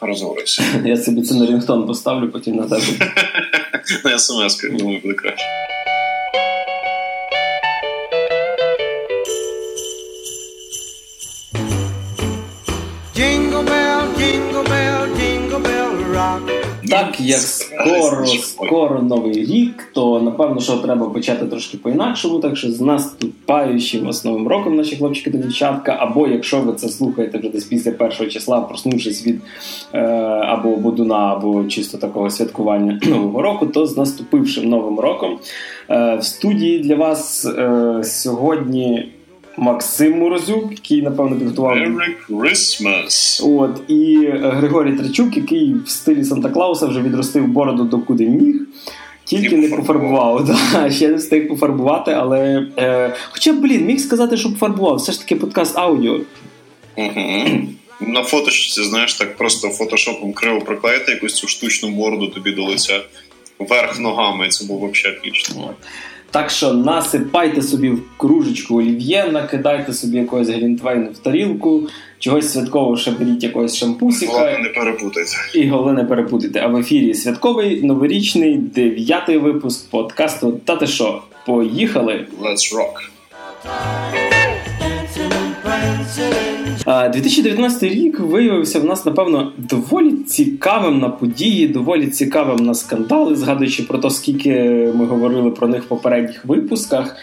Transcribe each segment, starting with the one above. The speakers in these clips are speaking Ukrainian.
Розговорився. Я собі це на рінгтон поставлю, потім на тебе. На смс, думаю, буде краще. Так як скоро, скоро новий рік, то напевно, що треба почати трошки по-інакшому. Так що з наступаючим вас новим роком, наші хлопчики та дівчатка. Або якщо ви це слухаєте вже десь після першого числа, проснувшись від е, або Будуна, або чисто такого святкування нового року, то з наступившим новим роком е, в студії для вас е, сьогодні. Максим Морозюк, який напевно підготував Merry Christmas! От і Григорій Трачук, який в стилі Санта Клауса вже відростив бороду до куди міг. Тільки не пофарбував. Да, ще не встиг пофарбувати, але. Е, Хоча, блін, міг сказати, що пофарбував. Все ж таки подкаст аудіо. Угу. На фоточці, знаєш, так просто фотошопом криво приклеїти якусь цю штучну бороду тобі до лиця вверх ногами, це було взагалі отлично. Так що насипайте собі в кружечку олів'є, накидайте собі якогось глінтвейну в тарілку, чогось святкового ще беріть якогось шампусіка. Головне не перепутайте. І головне не перепутайте. А в ефірі святковий новорічний дев'ятий випуск подкасту Та ти що? Поїхали! Let's rock! 2019 рік виявився в нас, напевно, доволі цікавим на події, доволі цікавим на скандали, згадуючи про те, скільки ми говорили про них в попередніх випусках.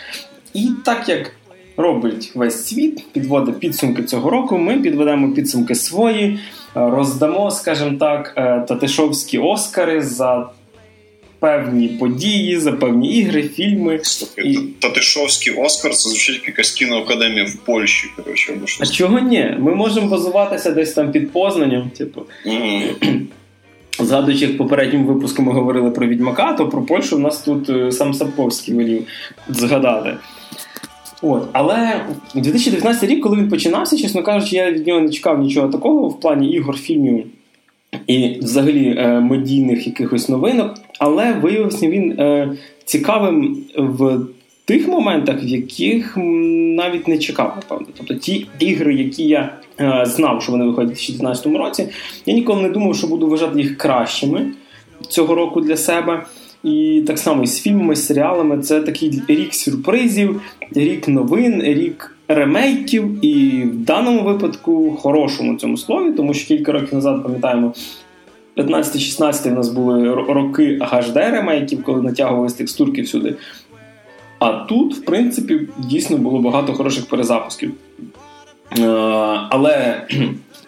І так як робить весь світ, підводить підсумки цього року, ми підведемо підсумки свої, роздамо, скажімо так, татишовські Оскари за певні події, за певні ігри, фільми. Слухай, і... Татишовський Оскар це звучить якась кіноакадемія в Польщі. Коротше, або щось. А чого ні? Ми можемо базуватися десь там під Познанням. Типу. Mm-hmm. Згадуючи, як в попередньому випуску ми говорили про Відьмака, то про Польщу в нас тут сам Сапковський велів згадати. От, Але 2019 рік, коли він починався, чесно кажучи, я від нього не чекав нічого такого в плані ігор, фільмів і взагалі е, медійних якихось новинок, але виявився він е, цікавим в тих моментах, в яких навіть не чекав, напевно. Тобто ті ігри, які я е, знав, що вони виходять у 2019 році, я ніколи не думав, що буду вважати їх кращими цього року для себе. І так само і з фільмами, з серіалами це такий рік сюрпризів, рік новин, рік ремейків, і в даному випадку хорошому цьому слові, тому що кілька років назад пам'ятаємо. 15-16 в нас були роки HD ремейків, коли натягувалися текстурки всюди. А тут, в принципі, дійсно було багато хороших перезапусків. Е, але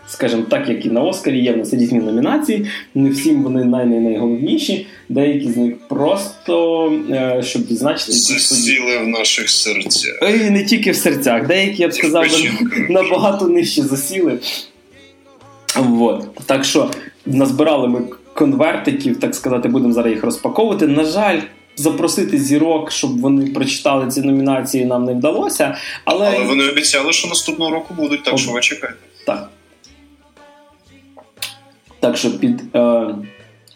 скажімо так, як і на Оскарі, є в нас різні номінації. Не всім вони най найголовніші. Деякі з них просто е, щоб відзначити засіли в наших серцях. І не тільки в серцях. Деякі я б сказав набагато нижче засіли. Вот. Так що назбирали ми конвертиків, так сказати, будемо зараз їх розпаковувати. На жаль. Запросити зірок, щоб вони прочитали ці номінації, нам не вдалося. Але але вони обіцяли, що наступного року будуть, так Об... що ви чекайте. Так. Так що під. Е...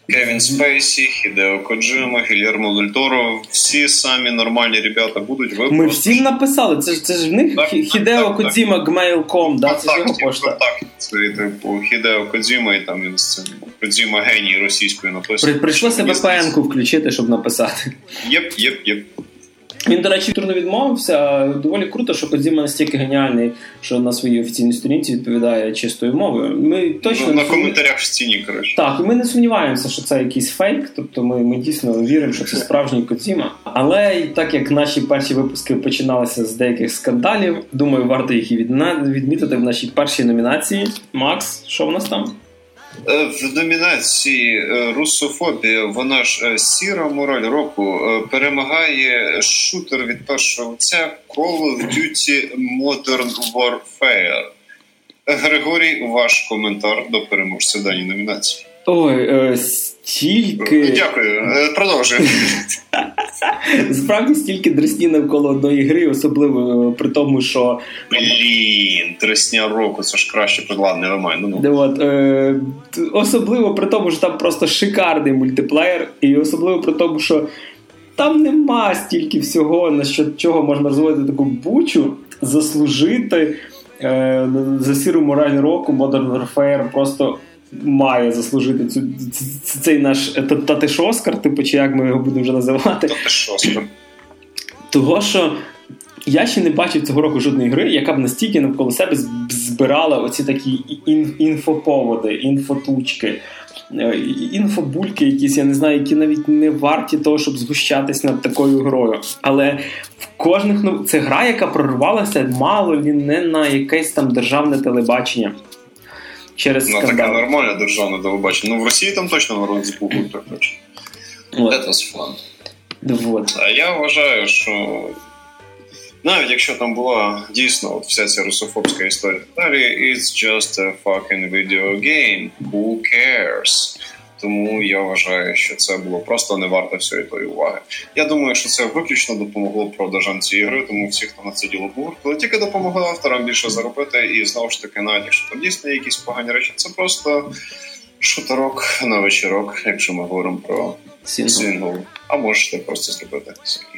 Кевін Спейсі, Хідео Коджима, Гільєрмо Дельторо, всі самі нормальні ребята будуть. Ви Ми всім написали. Це ж це ж в них так, Хідео Кодзіма Gmail.com, да? це його пошта. Так, це типу Хідео Кодзіма, і там він з цим Кодзіма геній російською написано. При, прийшлося VPN-ку включити, щоб написати. Єп, єп, єп. Він, до речі, турно відмовився. Доволі круто, що Кодзіма настільки геніальний, що на своїй офіційній сторінці відповідає чистою мовою. Ми точно ну, на коментарях в стіні, коротше. Так, і ми не сумніваємося, що це якийсь фейк. Тобто ми ми дійсно віримо, що це справжній Кодзіма. Але так як наші перші випуски починалися з деяких скандалів, думаю, варто їх і відмітити в нашій першій номінації. Макс, що в нас там? Е, в номінації е, Русофобія вона ж е, сіра мораль року перемагає шутер від першого лиця Call of Duty Modern Warfare. Григорій, ваш коментар до переможця даній номінації. Ой, е, стільки. Дякую, продовжуємо. Справді стільки дресні навколо одної гри, особливо при тому, що. Блін, дресня року, це ж краще предладне немає. Ну, ну. От, е, Особливо при тому, що там просто шикарний мультиплеєр, і особливо при тому, що там нема стільки всього, на що чого можна розводити таку бучу, заслужити е, за сіру мораль року Modern Warfare просто має заслужити цю, цей наш Татиш Оскар, типу, чи як ми його будемо вже називати. Татиш Оскар. Того, що я ще не бачив цього року жодної гри, яка б настільки навколо себе збирала оці такі інфоповоди, інфотучки, е, інфобульки, якісь, я не знаю, які навіть не варті того, щоб згущатись над такою грою. Але в кожних ну, це гра, яка прорвалася мало лі не на якесь там державне телебачення. Через ну, таке нормальне державне телебачення. Ну в Росії там точно народ збухуть, так точно. That was fun. Вот. А я вважаю, що навіть якщо там була дійсно от вся ця русофобська історія, далі it's just a fucking video game. Who cares? Тому я вважаю, що це було просто не варто всієї тої уваги. Я думаю, що це виключно допомогло продажам цієї гри, тому всі, хто на це діло був, коли тільки допомогли авторам більше заробити, і знову ж таки, навіть якщо там дійсно є якісь погані речі, це просто шутерок на вечірок, якщо ми говоримо про сингл. А можете просто зробити.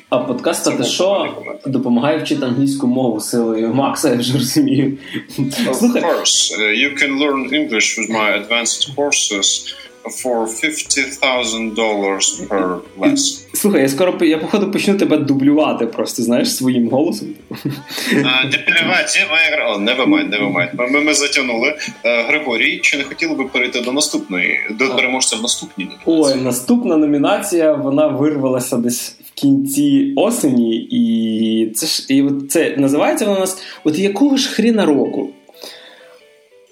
А подкаст «Та що» допомагає вчити англійську мову силою Макса, я вже розумію. Of course, uh, you can learn English with my advanced courses for $50,000 per lesson. Слухай, я скоро я походу почну тебе дублювати просто, знаєш, своїм голосом. Дублювати моя гра. Never mind, never mind. Ми, ми затягнули. Е, Григорій, чи не хотіли би перейти до наступної, до переможця в наступній номінації? Ой, наступна номінація, вона вирвалася десь в кінці осені, і це ж і це називається вона у нас от якого ж хріна року?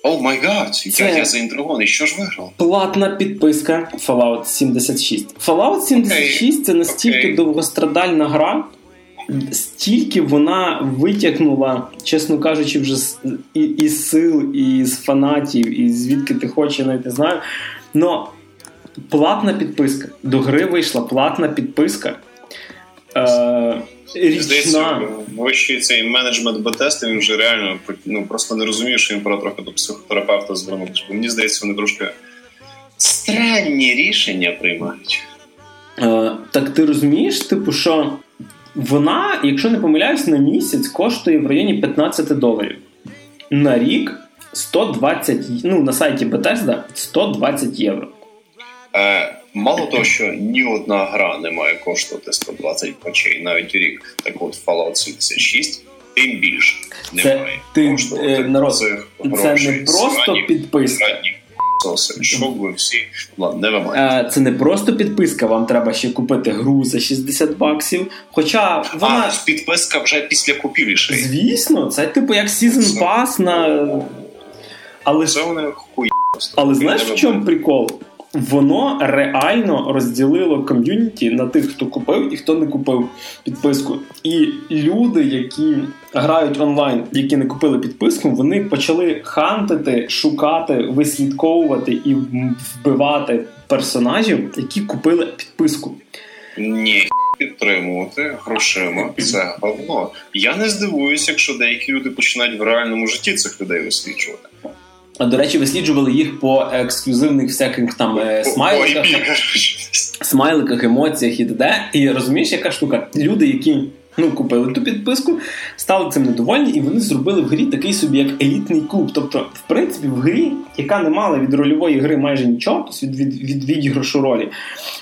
Oh my God, я, заінтригований. Що ж виграв? Платна підписка Fallout 76. Fallout 76, okay. це настільки okay. довгострадальна гра, стільки вона витягнула, чесно кажучи, вже з і, і сил, і з фанатів, і звідки ти хочеш, навіть не знаю. Но платна підписка. До гри вийшла платна підписка. Е, річна. Здається, вищий цей менеджмент Бетести, він вже реально ну, просто не розуміє, що він пора трохи до психотерапевта звернутися. Бо мені здається, вони трошки странні рішення приймають. Е, Так ти розумієш, типу, що вона, якщо не помиляюсь, на місяць коштує в районі 15 доларів. На рік 120, ну на сайті Bethesda 120 євро. Е, Мало того, що ні одна гра не має коштувати 120 очей навіть у рік. Так от Fallout 76 тим більше немає це, ти, народ, цих Це не просто підписка. Щоб ви всі Ладно, не Це не просто підписка, вам треба ще купити гру за 60 баксів. Хоча вона. А, підписка вже після купівлі. Звісно, це типу як Season Pass на. Але це вони хуй. Але знаєш в чому прикол? Воно реально розділило ком'юніті на тих, хто купив і хто не купив підписку. І люди, які грають онлайн, які не купили підписку, вони почали хантити, шукати, вислідковувати і вбивати персонажів, які купили підписку. Ні. Підтримувати грошима це говно. Я не здивуюся, якщо деякі люди починають в реальному житті цих людей висліджувати. До речі, висліджували їх по ексклюзивних всяких там е, смайликах, смайликах, емоціях і т.д. І розумієш, яка штука? Люди, які ну, купили ту підписку, стали цим недовольні, і вони зробили в грі такий собі як елітний клуб. Тобто, в принципі, в грі, яка не мала від рольової гри майже нічого, тобто від від, від відіграшу ролі,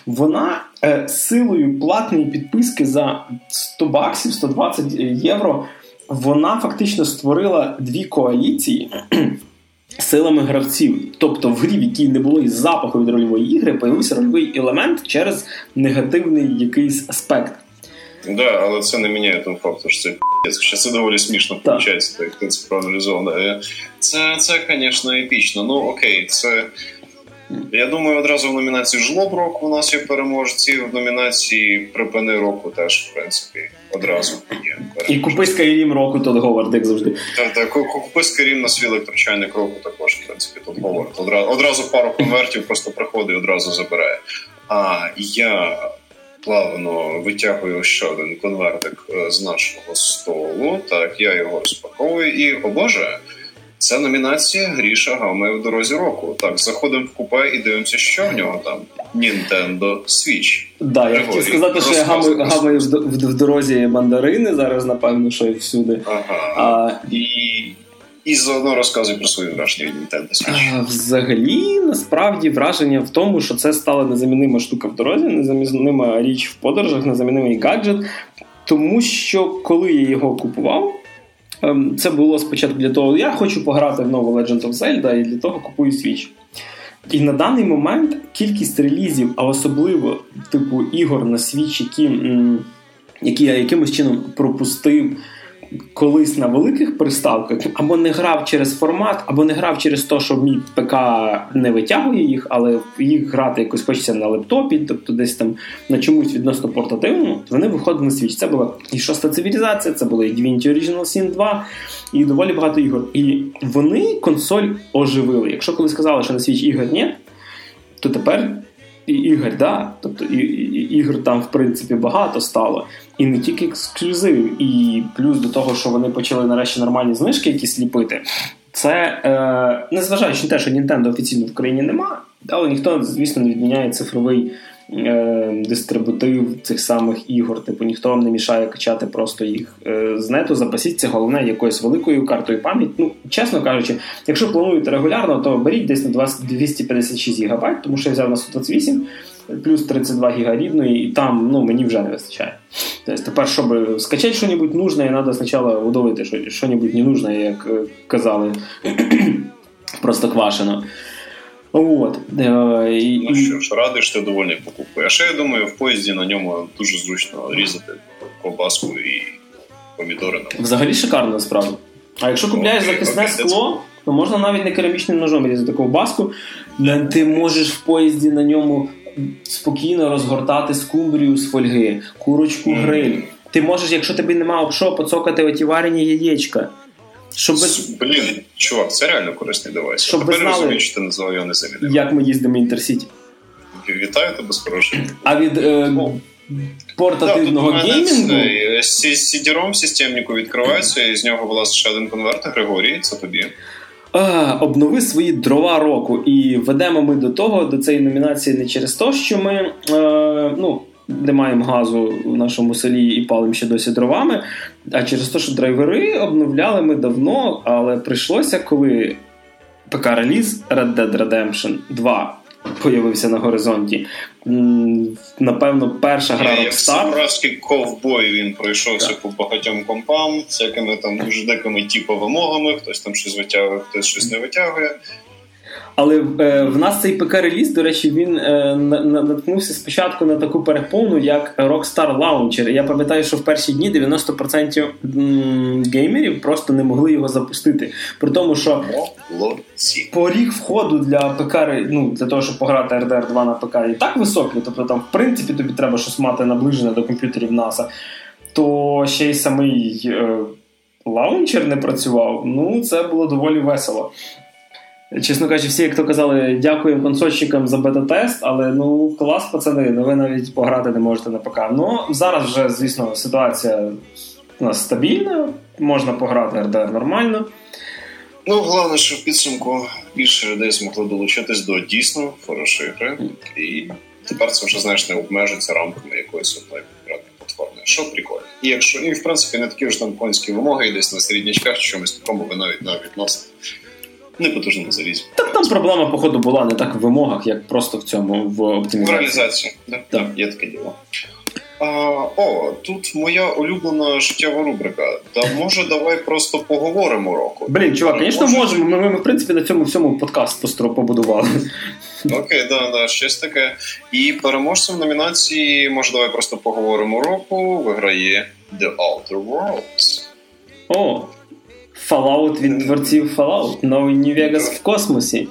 вона е, силою платної підписки за 100 баксів, 120 євро. Вона фактично створила дві коаліції силами гравців. Тобто в грі, в якій не було і запаху від рольової ігри, появився рольовий елемент через негативний якийсь аспект. Так, да, але це не міняє того факту, що це п'єць. Хоча це доволі смішно виходить, так як це проаналізовано. Це, це, звісно, епічно. Ну окей, це. Я думаю, одразу в номінації жлоб року у нас є переможці. В номінації припини року теж, в принципі, одразу є. І купи Skyrim року тут Говард, як завжди. Так, так, купи Skyrim на свій електрочайник року також, в принципі, тут Говард. Одразу, одразу пару конвертів просто приходить і одразу забирає. А я плавно витягую ще один конвертик е, з нашого столу. Так, я його розпаковую і, о Боже, це номінація Гріша гамає в дорозі року. Так, заходимо в купе і дивимося, що в нього там. Nintendo Switch. Да, я хотів сказати, що я гамаю, гамаю в, дорозі мандарини зараз, напевно, що і всюди. Ага. А, І І заодно розказуй про свої враження від Nintendo Switch. Взагалі, насправді, враження в тому, що це стала незамінима штука в дорозі, незамінима річ в подорожах, незамінимий гаджет. Тому що коли я його купував, це було спочатку для того, я хочу пограти в нову Legend of Zelda і для того купую Switch. І на даний момент кількість релізів, а особливо типу ігор на Switch, які, які я якимось чином пропустив колись на великих приставках, або не грав через формат, або не грав через те, що мій ПК не витягує їх, але їх грати якось хочеться на лептопі, тобто десь там на чомусь відносно портативному, вони виходили на свіч. Це була і шоста цивілізація, це була і Divinity Original Sin 2, і доволі багато ігор. І вони консоль оживили. Якщо коли сказали, що на свіч ігор ні, то тепер і ігор, да, тобто і, і, ігор там, в принципі, багато стало. І не тільки ексклюзив, і плюс до того, що вони почали нарешті нормальні знижки якісь ліпити. Це е, незважаючи на те, що Nintendo офіційно в країні нема, але ніхто, звісно, не відміняє цифровий дистрибутив цих самих ігор. Типу ніхто вам не мішає качати просто їх е, з нету. Запасіться головне якоюсь великою картою пам'ять. Ну, чесно кажучи, якщо плануєте регулярно, то беріть десь на 20, 256 ГБ, тому що я взяв на 128, плюс 32 ГБ рідної, і там ну, мені вже не вистачає. Тобто тепер, щоб скачати щось нужне, треба спочатку удовити, що щось не нужне, як е, казали, просто квашено. От. І... Ну що ж, радий, що ти довольний покупкою. А ще я думаю, в поїзді на ньому дуже зручно різати ковбаску і помідори. Взагалі шикарно насправді. А якщо купляєш okay, захисне скло, то можна навіть не керамічним ножом різати ковбаску. Ти можеш в поїзді на ньому спокійно розгортати скумбрію з фольги, курочку гриль. Ти можеш, якщо тобі немає обшо, поцокати оті варені яєчка. Щоб Блін, чувак, це реально корисний девайс. Щоб Тепер знали, розумію, що ти назвав його незамінним. Як ми їздимо Інтерсіті. Вітаю тебе з хорошим. А від е, портативного да, геймінгу? CD-ROM системнику відкривається, і з нього власне ще один конверт Григорій, це тобі. А, обнови свої дрова року. І ведемо ми до того, до цієї номінації не через те, що ми е, ну, не маємо газу в нашому селі і палимо ще досі дровами. А через те, що драйвери обновляли ми давно, але прийшлося, коли ПК-реліз Red Dead Redemption 2 появився на горизонті. Напевно, перша гра Rockstar. Як ковбой він пройшовся так. по багатьом компам, всякими там дуже дикими типу вимогами, хтось там щось витягує, хтось щось не витягує. Але е, в нас цей ПК-реліз, до речі, він е, наткнувся спочатку на таку переповну, як Rockstar Launcher. Я пам'ятаю, що в перші дні 90% геймерів просто не могли його запустити. При тому, що поріг входу для ПК, ну, для того, щоб пограти RDR 2 на ПК, і так високий, тобто там, в принципі, тобі треба щось мати наближене до комп'ютерів NASA, то ще й самий. Е, лаунчер не працював, ну це було доволі весело. Чесно кажучи, всі, як то казали, дякуємо консольщикам за бета-тест, але ну клас, пацани, ну ви навіть пограти не можете на ПК. Ну зараз вже, звісно, ситуація у нас стабільна, можна пограти RDR нормально. Ну, головне, що в підсумку більше людей змогли долучитись до дійсно хорошої гри, і тепер це вже знаєш не обмежується рамками якоїсь одної конкретної платформи. Що прикольно. І якщо і в принципі не такі ж там конські вимоги, десь на середнячках чи чомусь такому ви навіть навіть відносите не потужному залізі. Так там проблема, походу, була не так в вимогах, як просто в цьому в оптимізації. В реалізації, так. Да. Є таке діло. А, О, тут моя улюблена життєва рубрика. Та може, давай просто поговоримо року. Блін, чувак, звісно, може... можемо. Ми, ми, ми, в принципі, на цьому всьому подкаст постро побудували. Окей, да, да, щось таке. І переможцем номінації, може, давай просто поговоримо року. Виграє The Outer Worlds. О, Fallout від творців Fallout, новий Нью-Вегас в космосі.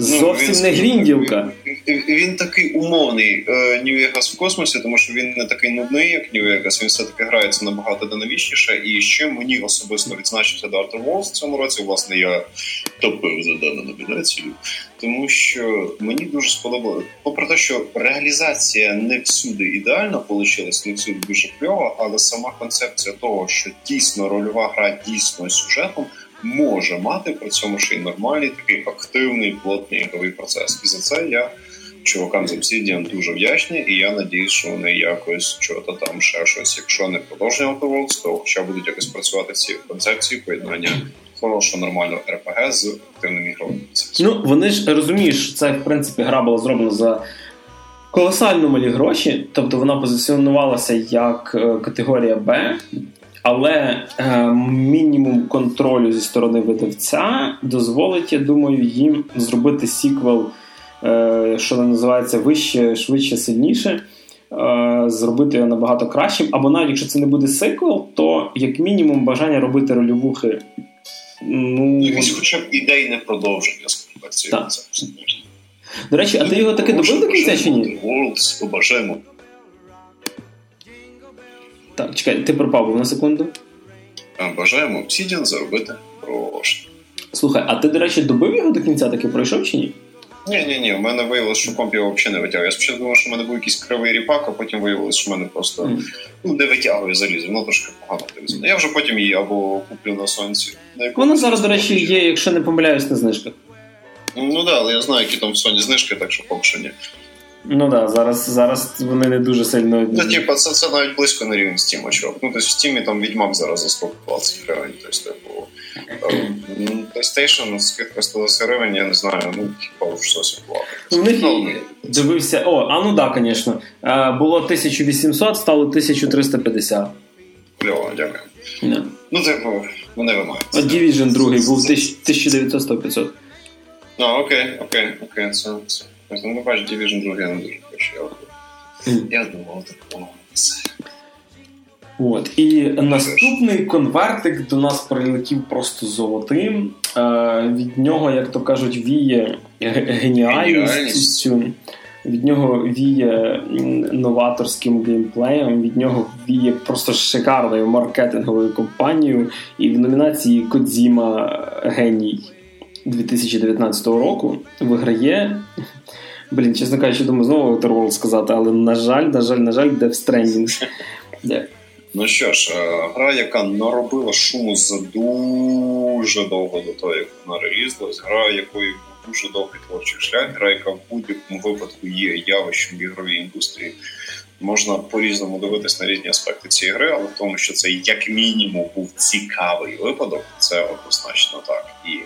Ну, Зовсім ну, не гріндівка. Він, він такий умовний Нью-Вегас в космосі, тому що він не такий нудний, як Нью-Вегас, він все-таки грається набагато динамічніше. І ще мені особисто відзначився Дарт Волс в цьому році. Власне, я топив за дану номінацію, тому що мені дуже сподобалося. Попри те, що реалізація не всюди ідеально вийшла, не всюди дуже кльова, але сама концепція того, що дійсно рольова гра дійсно сюжетом може мати при цьому ще й нормальний такий активний плотний ігровий процес. І за це я чувакам з Obsidian дуже вдячний, і я надіюсь, що вони якось чого-то там ще щось, якщо не продовження Outer Worlds, то хоча будуть якось працювати ці концепції поєднання хорошу нормальну РПГ з активним ігровим Ну вони ж розумієш, це в принципі гра була зроблена за колосально малі гроші, тобто вона позиціонувалася як е, категорія Б. Але е, мінімум контролю зі сторони видавця дозволить, я думаю, їм зробити сіквел, е, що називається вище, швидше, сильніше, е, зробити його набагато кращим. Або навіть якщо це не буде сиквел, то як мінімум бажання робити рольовухи. Ну, Якесь хоча б ідейне продовження, так. До речі, а ти його таки добив до кінця чи ні? Worlds побажаємо. Так, чекай, ти пропав на секунду. Бажаємо Obsidian заробити гроші. Слухай, а ти, до речі, добив його до кінця таки пройшов чи ні? Ні, ні, ні, у мене виявилося, що комп його взагалі не витягує. Я спочатку думав, що в мене був якийсь кривий ріпак, а потім виявилося, що в мене просто mm. ну, не витягує залізо, воно трошки погано залізо. Я вже потім її або куплю на сонці. На Воно зараз, до речі, є, якщо не помиляюсь, на знижках. Ну так, да, але я знаю, які там в Sony знижки, так що поки що ні. Ну так, да, зараз зараз вони не дуже сильно. Ну, типу, це це навіть близько на рівень Steam, чувак. Ну, тобто в Steam там Відьмак зараз за 120 гривень. Тобто, типу, ем, PlayStation скидка 120 гривень, я не знаю, ну, типу, в щось платить. У них ну, дивився. О, а ну так, да, звісно. Було 1800, стало 1350. Кльово, дякую. Yeah. Ну, типу, вони вимагають. Division 2 був 1900 500 А, окей, окей, окей, це. Ну, бач, Division 2 я не дуже хочу. Я думав, такого. От. І наступний конвертик до нас прилетів просто золотим. Е, Від нього, як то кажуть, віє геніальністю. Від нього віє новаторським геймплеєм, від нього віє просто шикарною маркетинговою компанією. І в номінації Кодзіма Геній 2019 року виграє Блін, чесно кажучи, думаю, знову Outer сказати, але на жаль, на жаль, на жаль, Death Stranding. Ну що ж, е, гра, яка наробила шуму за дуже довго до того, як вона релізлась, гра, якої був дуже довгий творчий шлях, гра, яка в будь-якому випадку є явищем в ігровій індустрії. Можна по-різному дивитись на різні аспекти цієї гри, але в тому, що це як мінімум був цікавий випадок, це однозначно так. І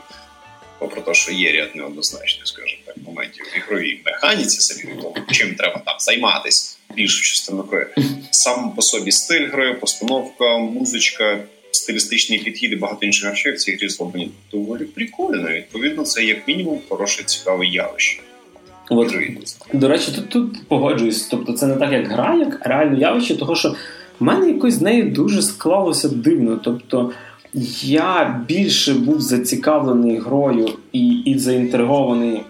попри те, що є ряд неоднозначних, скажімо так, моментів в ігровій механіці, самі тому, чим треба там займатися більшу частину гри. Сам по собі стиль гри, постановка, музичка, стилістичний підхід і багато інших речей в цій грі зроблені доволі прикольно. Відповідно, це як мінімум хороше цікаве явище. От, До речі, тут тут погоджуюсь. Тобто, це не так, як гра, як реальне явище, того що в мене якось з нею дуже склалося дивно. Тобто я більше був зацікавлений грою і і заінтригований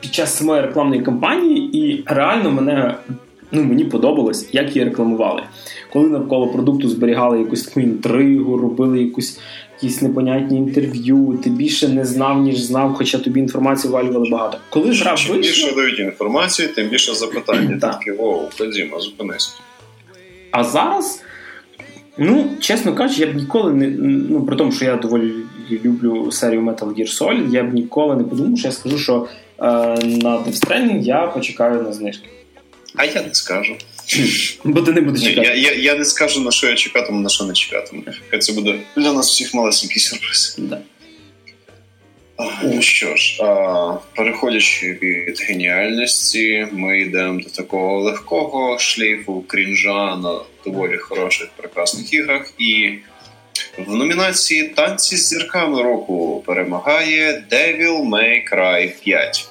під час самої рекламної кампанії, і реально мене ну, мені подобалось, як її рекламували. Коли навколо продукту зберігали якусь таку інтригу, робили якусь якісь непонятні інтерв'ю, ти більше не знав, ніж знав, хоча тобі інформації валювали багато. Коли ж гра Чим більше дають інформації, тим більше запитання. Такі воу, ходімо, зупинись. А зараз. Ну, чесно кажучи, я б ніколи не. Ну, при тому, що я доволі люблю серію Metal Gear Solid, я б ніколи не подумав, що я скажу, що е, на Death Stranding я почекаю на знижки. А я не скажу. Бо ти не будеш чекати. Я я, я не скажу, на що я чекатиму, на що не чекатиму. Це буде для нас всіх малесенький сюрприз. Да. Ну що ж, переходячи від геніальності, ми йдемо до такого легкого шлейфу крінжа на доволі хороших прекрасних іграх. І в номінації Танці з зірками року перемагає Devil May Cry 5.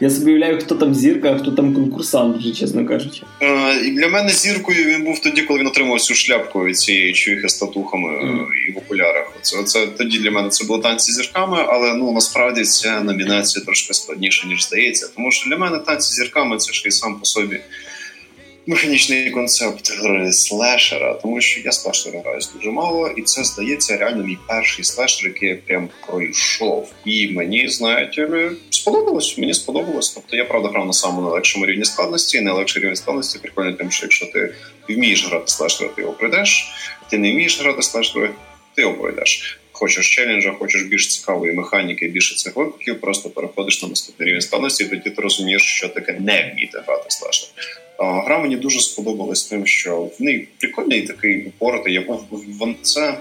Я собі уявляю, хто там зірка, а хто там конкурсант, вже чесно кажучи. Е, і Для мене зіркою він був тоді, коли він отримав цю шляпку від цієї чуїхи з татухами mm. і в окулярах. Це, це тоді для мене це було танці з зірками, але ну насправді ця номінація трошки складніша, ніж здається. Тому що для мене танці з зірками це ж і сам по собі механічний концепт гри слешера, тому що я слешера граю дуже мало, і це здається реально мій перший слешер, який я прям пройшов. І мені знаєте, сподобалось. Мені сподобалось. Тобто я правда грав на самому найлегшому рівні складності. Найлегший рівень складності прикольно, тим, що якщо ти вмієш грати слешера, ти його пройдеш. Ти не вмієш грати слешера, ти його пройдеш. Хочеш челенджа, хочеш більш цікавої механіки, більше цих викликів, просто переходиш на наступний рівень складності, і тоді ти розумієш, що таке не вміти грати слешер. Гра мені дуже сподобалась тим, що в неї прикольний такий упоротий. Це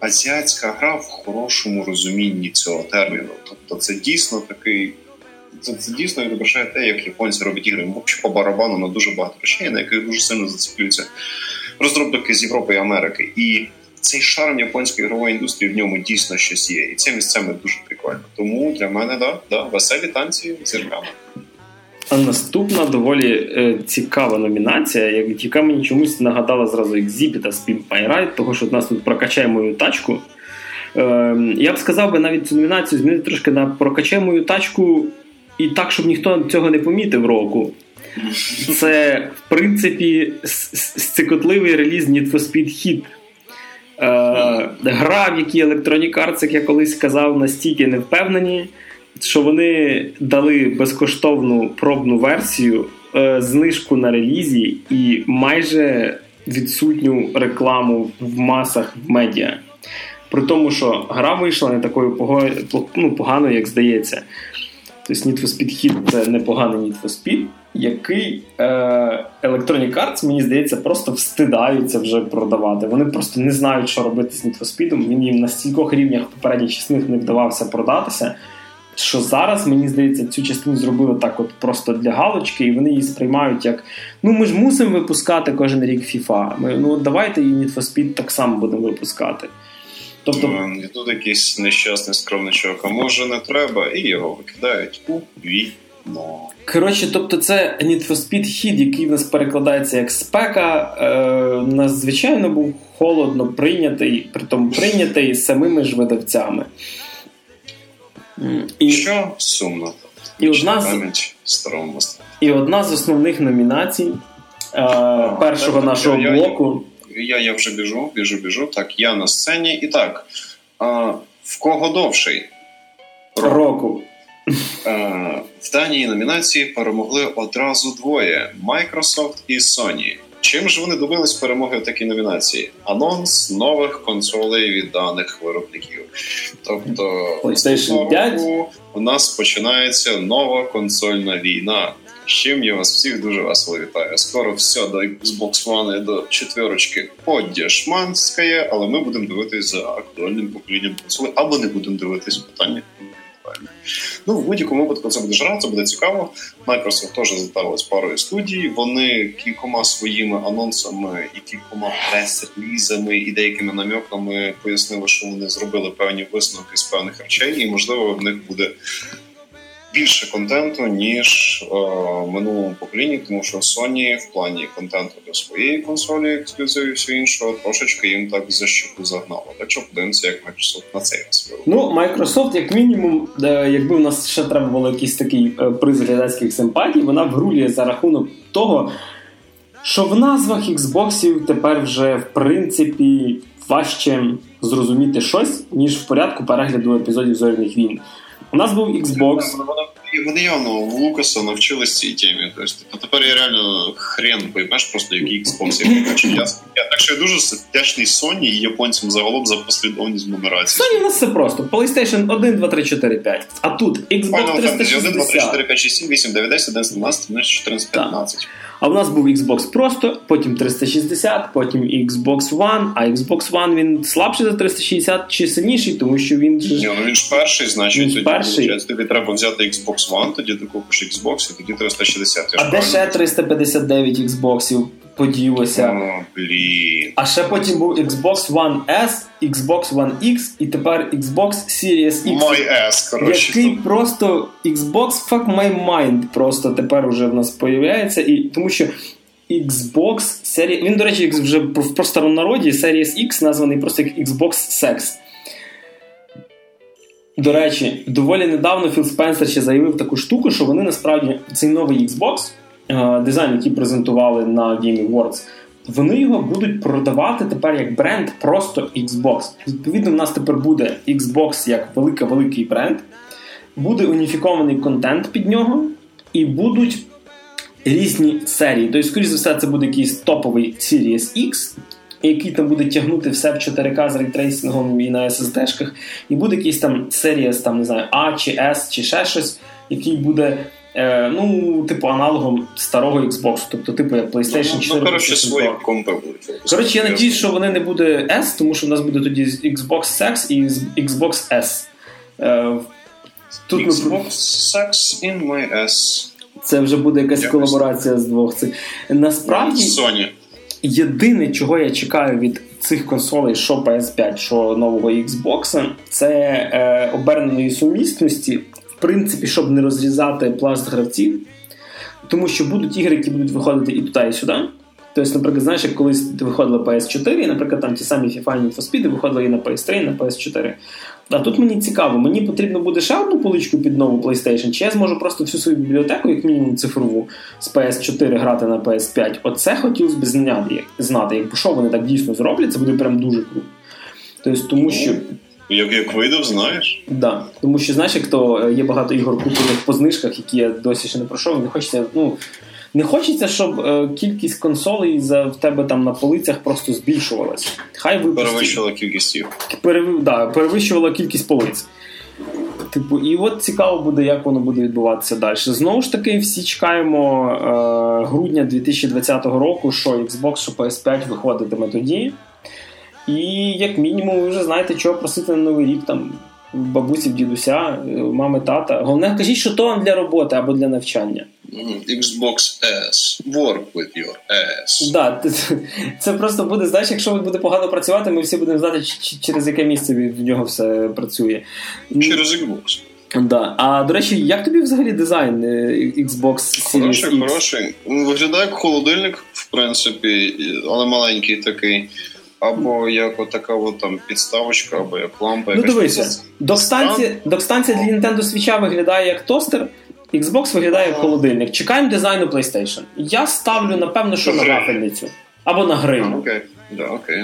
азіатська гра в хорошому розумінні цього терміну. Тобто, це дійсно такий. Це, це дійсно відображає те, як японці роблять ігри взагалі по барабану на дуже багато речей, на яких дуже сильно зациклюються розробники з Європи і Америки. І цей шарм японської ігрової індустрії в ньому дійсно щось є. І це місцями дуже прикольно. Тому для мене да, да, веселі танці зірками. А наступна доволі е, цікава номінація, яка мені чомусь нагадала зразу Exhibit з Ride, того що нас тут прокачає мою тачку. Е, я б сказав би навіть цю номінацію змінити трошки на прокачай мою тачку і так, щоб ніхто цього не помітив року. Це, в принципі, цикотливий реліз Need for Speed Hit. Е, Гра, в якій Electronic Arts, як я колись казав, настільки не впевнені що вони дали безкоштовну пробну версію, е, знижку на релізі і майже відсутню рекламу в масах в медіа. При тому, що гра вийшла не такою пого... ну, поганою, як здається. Тобто Need for Speed Hit це непоганий Need for Speed, який е, Electronic Arts, мені здається, просто встидаються вже продавати. Вони просто не знають, що робити з Need for Speed. Він їм на стількох рівнях попередніх частинах не вдавався продатися що зараз, мені здається, цю частину зробили так от просто для галочки, і вони її сприймають як: ну ми ж мусимо випускати кожен рік FIFA. Ми, Ну давайте і Need for Speed так само будемо випускати. Тобто і тут якийсь нещасний скромничок, а може не треба, і його викидають у війно. Коротше, тобто, це Need for Speed хід, який в нас перекладається як спека. Е, Надзвичайно був холодно прийнятий, притом прийнятий самими ж видавцями. І, Що сумно. І одна з, старому і одна з основних номінацій е, а, першого так, нашого я, блоку. Я я вже біжу, біжу, біжу. Так, я на сцені. І так, а, в кого довший року? року. А, в даній номінації перемогли одразу двоє: Microsoft і Sony. Чим ж вони добились перемоги в такій номінації? Анонс нових консолей від даних виробників. Тобто, 5 у нас починається нова консольна війна. З чим я вас всіх дуже весело вітаю. Скоро все до Xbox One і до четверочки подішманськає, але ми будемо дивитись за актуальним поколінням консолей, або не будемо дивитись питання актуальне. Ну, в будь-якому випадку це буде жара, це буде цікаво. Microsoft теж з парою студій. Вони кількома своїми анонсами і кількома прес-релізами і деякими наміками пояснили, що вони зробили певні висновки з певних речей, і можливо в них буде більше контенту, ніж е, минулому поколінні, тому що Sony в плані контенту для своєї консолі, ексклюзивів все іншого, трошечки їм так за щоку загнало. Так що подивимося, як Microsoft на цей раз Ну, Microsoft, як мінімум, е, якби у нас ще треба було якийсь такий е, приз глядацьких симпатій, вона вгрулює за рахунок того, що в назвах Xbox тепер вже в принципі важче зрозуміти щось, ніж в порядку перегляду епізодів зоряних війн. У нас був Xbox. Вони явно в Лукаса навчились цій темі. Тобто тепер я реально хрен поймеш, просто який Xbox. Так що я, так що я дуже вдячний Sony і японцям загалом за послідовність нумерації. Sony у нас все просто. PlayStation 1, 2, 3, 4, 5. А тут Xbox Final 360. 1, 2, 3, 4, 5, 6, 7, 8, 9, 10, 11, 12, 13, 14, 15. А в нас був Xbox просто, потім 360, потім Xbox One, а Xbox One він слабший за 360 чи сильніший, тому що він. Ні, ну він ж перший, значить, тоді, перший. тобі треба взяти Xbox One, тоді ти купиш Xbox і тоді 360. а де ще 359 Xboxів? поділося. О, блін. А ще потім був Xbox One S, Xbox One X і тепер Xbox Series X. My S, коротше. Який просто Xbox Fuck My Mind просто тепер уже в нас появляється. І тому що Xbox Series... Він, до речі, вже в просторому народі Series X названий просто як Xbox Sex. До речі, доволі недавно Філ Спенсер ще заявив таку штуку, що вони насправді цей новий Xbox Е, дизайн, який презентували на Game Awards, вони його будуть продавати тепер як бренд просто Xbox. Відповідно, в нас тепер буде Xbox як великий-великий бренд, буде уніфікований контент під нього, і будуть різні серії. Тобто, скоріш за все, це буде якийсь топовий Series X, який там буде тягнути все в 4К з рейтрейсингом і на SSD-шках, і буде якийсь там Series там, не знаю, А чи S, чи ще щось, який буде Е, ну, типу, аналогом старого Xbox, тобто, типу, як PlayStation 4. Ну, коротше, свої компи будуть. Коротше, я надіюсь, що вони не буде S, тому що в нас буде тоді Xbox Sex і Xbox S. Е, тут Xbox ми... Sex in my S. Це вже буде якась колаборація з двох цих. Насправді, Sony. Єдине, чого я чекаю від цих консолей, що PS5, що нового Xbox, це е, оберненої сумісності в принципі, щоб не розрізати пласт гравців, тому що будуть ігри, які будуть виходити і туди, і сюди. Тобто, наприклад, знаєш, як колись виходила PS4, і, наприклад, там ті самі FIFA і Need for Speed виходили і на PS3, і на PS4. А тут мені цікаво, мені потрібно буде ще одну поличку під нову PlayStation, чи я зможу просто всю свою бібліотеку, як мінімум цифрову, з PS4 грати на PS5. Оце хотілося б знати. Якби що вони так дійсно зроблять, це буде прям дуже круто. Тобто, тому що як як видав, знаєш? Да. Тому що знаєш, як то е, є багато ігор куплених по знижках, які я досі ще не пройшов. Не хочеться, ну не хочеться, щоб е, кількість консолей за в тебе там на полицях просто збільшувалась. Хай випустять... Перевищувала кількість ігор. Перев... Да, перевищувала кількість полиць. Типу, і от цікаво буде, як воно буде відбуватися далі. Знову ж таки, всі чекаємо е, грудня 2020 року, що Xbox, що PS5 виходитиме тоді. І як мінімум, ви вже знаєте, чого просити на новий рік там бабусів, дідуся, мами, тата. Головне, кажіть, що то для роботи або для навчання. Xbox S. Work with your ass. Да, Це просто буде, знаєш, якщо він буде погано працювати, ми всі будемо знати, через яке місце в нього все працює. Через Xbox. Да. А до речі, як тобі взагалі дизайн е, Xbox Series Хороший, X? хороший. Виглядає як холодильник, в принципі, але маленький такий. Або як отака от там підставочка, або як лампа. Ну дивися, док-станція, док-станція для Nintendo Switch виглядає як тостер, Xbox виглядає як холодильник. Чекаємо дизайну PlayStation. Я ставлю, напевно, що на вафельницю. Або на гриль. Окей.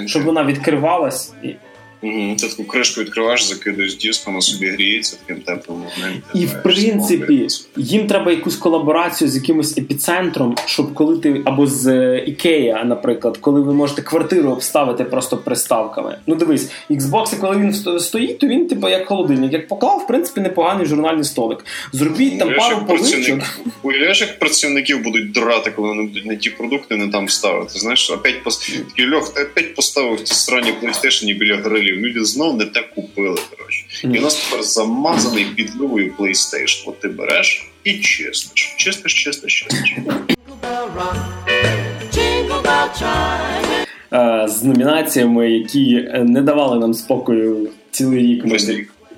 Щоб вона відкривалась. І... Угу. Ти таку кришку відкриваєш, закидуєш диск, вона собі гріється таким теплим вогнем. І в принципі, їм треба якусь колаборацію з якимось епіцентром, щоб коли ти або з Ікея, наприклад, коли ви можете квартиру обставити просто приставками. Ну дивись, Xbox, коли він стоїть, то він типу як холодильник. Як поклав, в принципі, непоганий журнальний столик. Зробіть там пару поличок. Уявляєш, як працівників будуть драти, коли вони будуть не ті продукти не там ставити. Знаєш, опять пос... льох, ти опять поставив ті срані PlayStation біля грилів доларів. Люди знов не те купили. коротше. І у нас тепер замазаний підливою PlayStation. От ти береш і чистиш. Чистиш, чистиш, чистиш. З номінаціями, які не давали нам спокою цілий рік. Ми,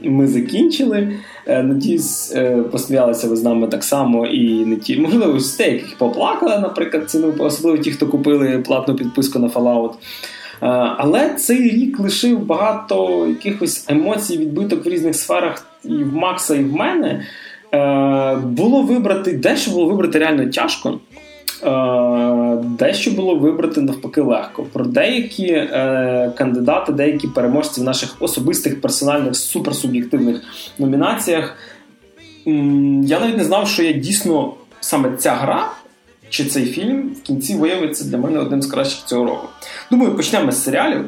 ми закінчили. Е, надіюсь, е, посміялися ви з нами так само і не ті. Можливо, з деяких поплакали, наприклад, ціну, особливо ті, хто купили платну підписку на Fallout. Е, але цей рік лишив багато якихось емоцій, відбиток в різних сферах і в Макса, і в мене. Е, було вибрати, дещо було вибрати реально тяжко. Е, дещо було вибрати навпаки легко. Про деякі кандидати, деякі переможці в наших особистих персональних суперсуб'єктивних номінаціях. Я навіть не знав, що я дійсно саме ця гра чи цей фільм в кінці виявиться для мене одним з кращих цього року. Думаю, почнемо з серіалів.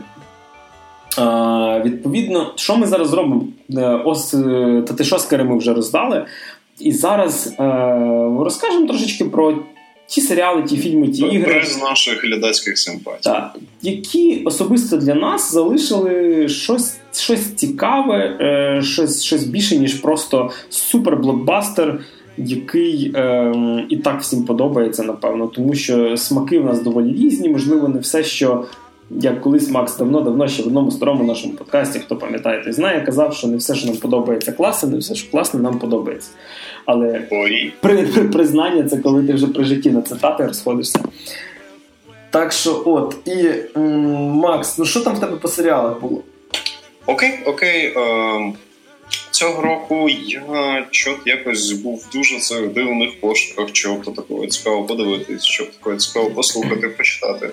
А, Відповідно, що ми зараз зробимо? Е, ось е, та ти шоскари ми вже роздали. І зараз е, розкажемо трошечки про ті серіали, ті фільми, ті ігри. з наших глядацьких симпатій. Так, які особисто для нас залишили щось щось цікаве, е, щось щось більше, ніж просто суперблокбастер який е, і так всім подобається, напевно, тому що смаки в нас доволі різні, можливо, не все, що. Як колись Макс давно-давно ще в одному старому нашому подкасті, хто пам'ятає, той знає, казав, що не все, що нам подобається, класне, не все, що класне, нам подобається. Але при, при, признання це коли ти вже при житті на цитати розходишся. Так що, от, і м- Макс, ну що там в тебе по серіалах було? Окей, окей. Е- Цього року я чот якось був в дуже цих дивних пошуках, чого то такого цікаво подивитись, чого такого цікаво послухати, почитати.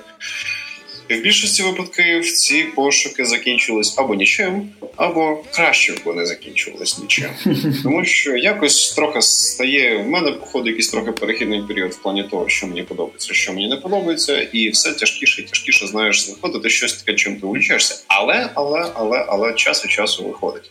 І в більшості випадків ці пошуки закінчились або нічим, або краще б вони закінчувались нічим. Тому що якось трохи стає. В мене, походу, якийсь трохи перехідний період в плані того, що мені подобається, що мені не подобається, і все тяжкіше і тяжкіше знаєш знаходити щось таке, чим ти влічаєшся. Але, але, але, але час від часу виходить.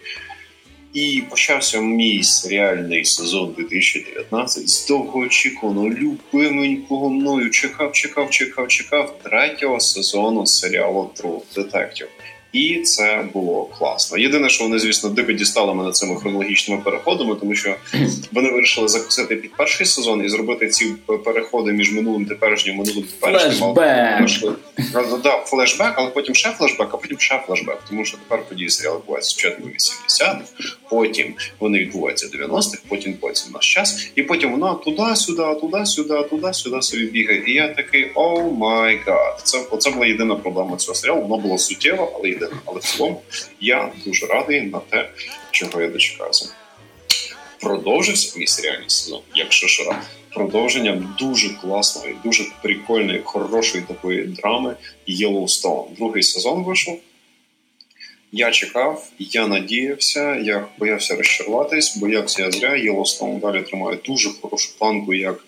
І почався мій серіальний сезон 2019 з довгоочікуваного, любименького мною чекав, чекав, чекав, чекав третього сезону серіалу True Detective. І це було класно. Єдине, що вони, звісно, дико дістали мене цими хронологічними переходами, тому що вони вирішили закусити під перший сезон і зробити ці переходи між минулим теперішнім минулим теперішнім. Флешбек. Да, флешбек, але потім ще флешбек, а потім ще флешбек. Тому що тепер події серіалу відбуваються спочатку 80-х, потім вони відбуваються 90-х, потім відбувається наш час, і потім вона туди-сюди, туди-сюди, туди-сюди собі бігає. І я такий oh my God. Це оце була єдина проблема цього серіалу. Воно було суттєво, але єдине. Але в цілому я дуже радий на те, чого я дочекався. Продовжився мій серіальний сезон, якщо що продовженням дуже класної, дуже прикольної, хорошої такої драми Yellowstone. Другий сезон вийшов. Я чекав, я надіявся, я боявся розчаруватись, боявся я зря. Yellowstone далі тримає дуже хорошу планку, як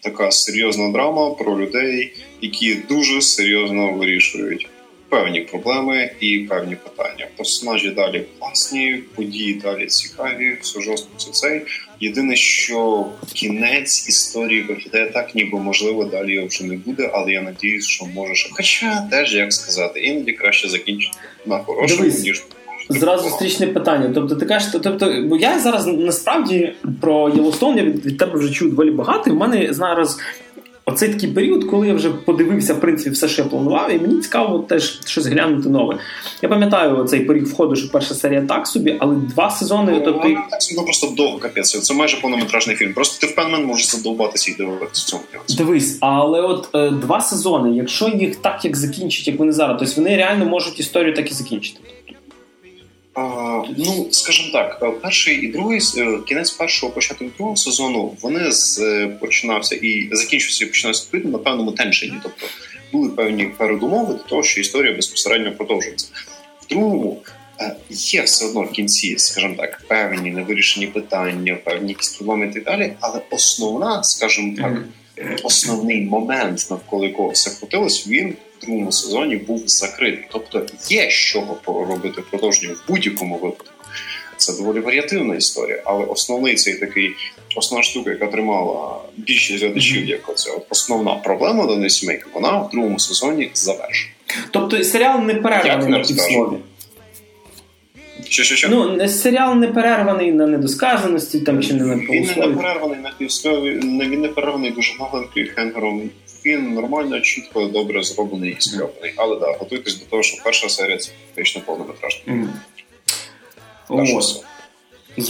така серйозна драма про людей, які дуже серйозно вирішують певні проблеми і певні питання. Персонажі далі класні, події далі цікаві, все жорстко це цей. Єдине, що кінець історії виглядає так, ніби можливо далі його вже не буде, але я надіюсь, що може. Хоча теж як сказати, іноді краще закінчити на хорошому, ніж. Зразу зустрічне питання. Тобто, ти кажеш, тобто, бо я зараз насправді про Єлоустон я від, від тебе вже чую доволі багато. і в мене зараз Оцей такий період, коли я вже подивився в принципі все, що я планував, і мені цікаво теж щось глянути нове. Я пам'ятаю цей період входу, що перша серія так собі, але два сезони. Ну, тобто... Так собі просто довго капець. Це майже повнометражний фільм. Просто ти впевнений, можеш задовбатися і дивитися в цьому Дивись, але от е, два сезони, якщо їх так як закінчать, як вони зараз, тобто вони реально можуть історію так і закінчити. Ну, скажімо так, е, перший і другий е, кінець першого початку другого сезону вони з е, починався і закінчився і починався відповідно на певному теншені. Тобто були певні передумови до того, що історія безпосередньо продовжується. В другому є все одно в кінці, скажімо так, певні невирішені питання, певні якісь проблеми і так далі. Але основна, скажімо так, основний момент навколо якого все крутилось, він другому сезоні був закритий. Тобто є з чого робити продовження в будь-якому випадку. Це доволі варіативна історія, але основний цей такий основна штука, яка тримала більшість глядачів, як оця основна проблема до Несмейк, вона в другому сезоні завершена. Тобто серіал не перерваний на півслові? Що, що, що? Ну, серіал не перерваний на недосказаності там чи не на Він не перерваний на півслові, він не перерваний дуже много кліфхенгером він нормально, чітко, добре зроблений і скльопаний. Але да, готуйтесь до того, що перша серія це фактично повнометражна. Mm.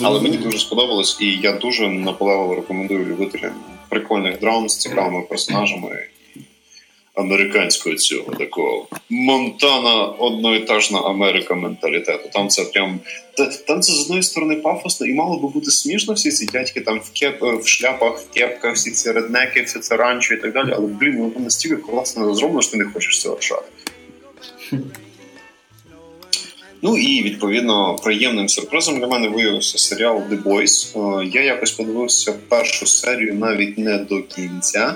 Але мені дуже сподобалось, і я дуже наполегливо рекомендую любителям прикольних драм з цікавими персонажами американського цього такого Монтана одноетажна Америка менталітету. Там це прям там це з одної сторони пафосно, і мало би бути смішно всі ці дядьки там в кеп в шляпах, в кепках, всі ці реднеки, все це ранчо і так далі. Але блін, воно настільки класно зроблено, що ти не хочеш цього рішати. Ну і відповідно приємним сюрпризом для мене виявився серіал The Boys. Е, я якось подивився першу серію навіть не до кінця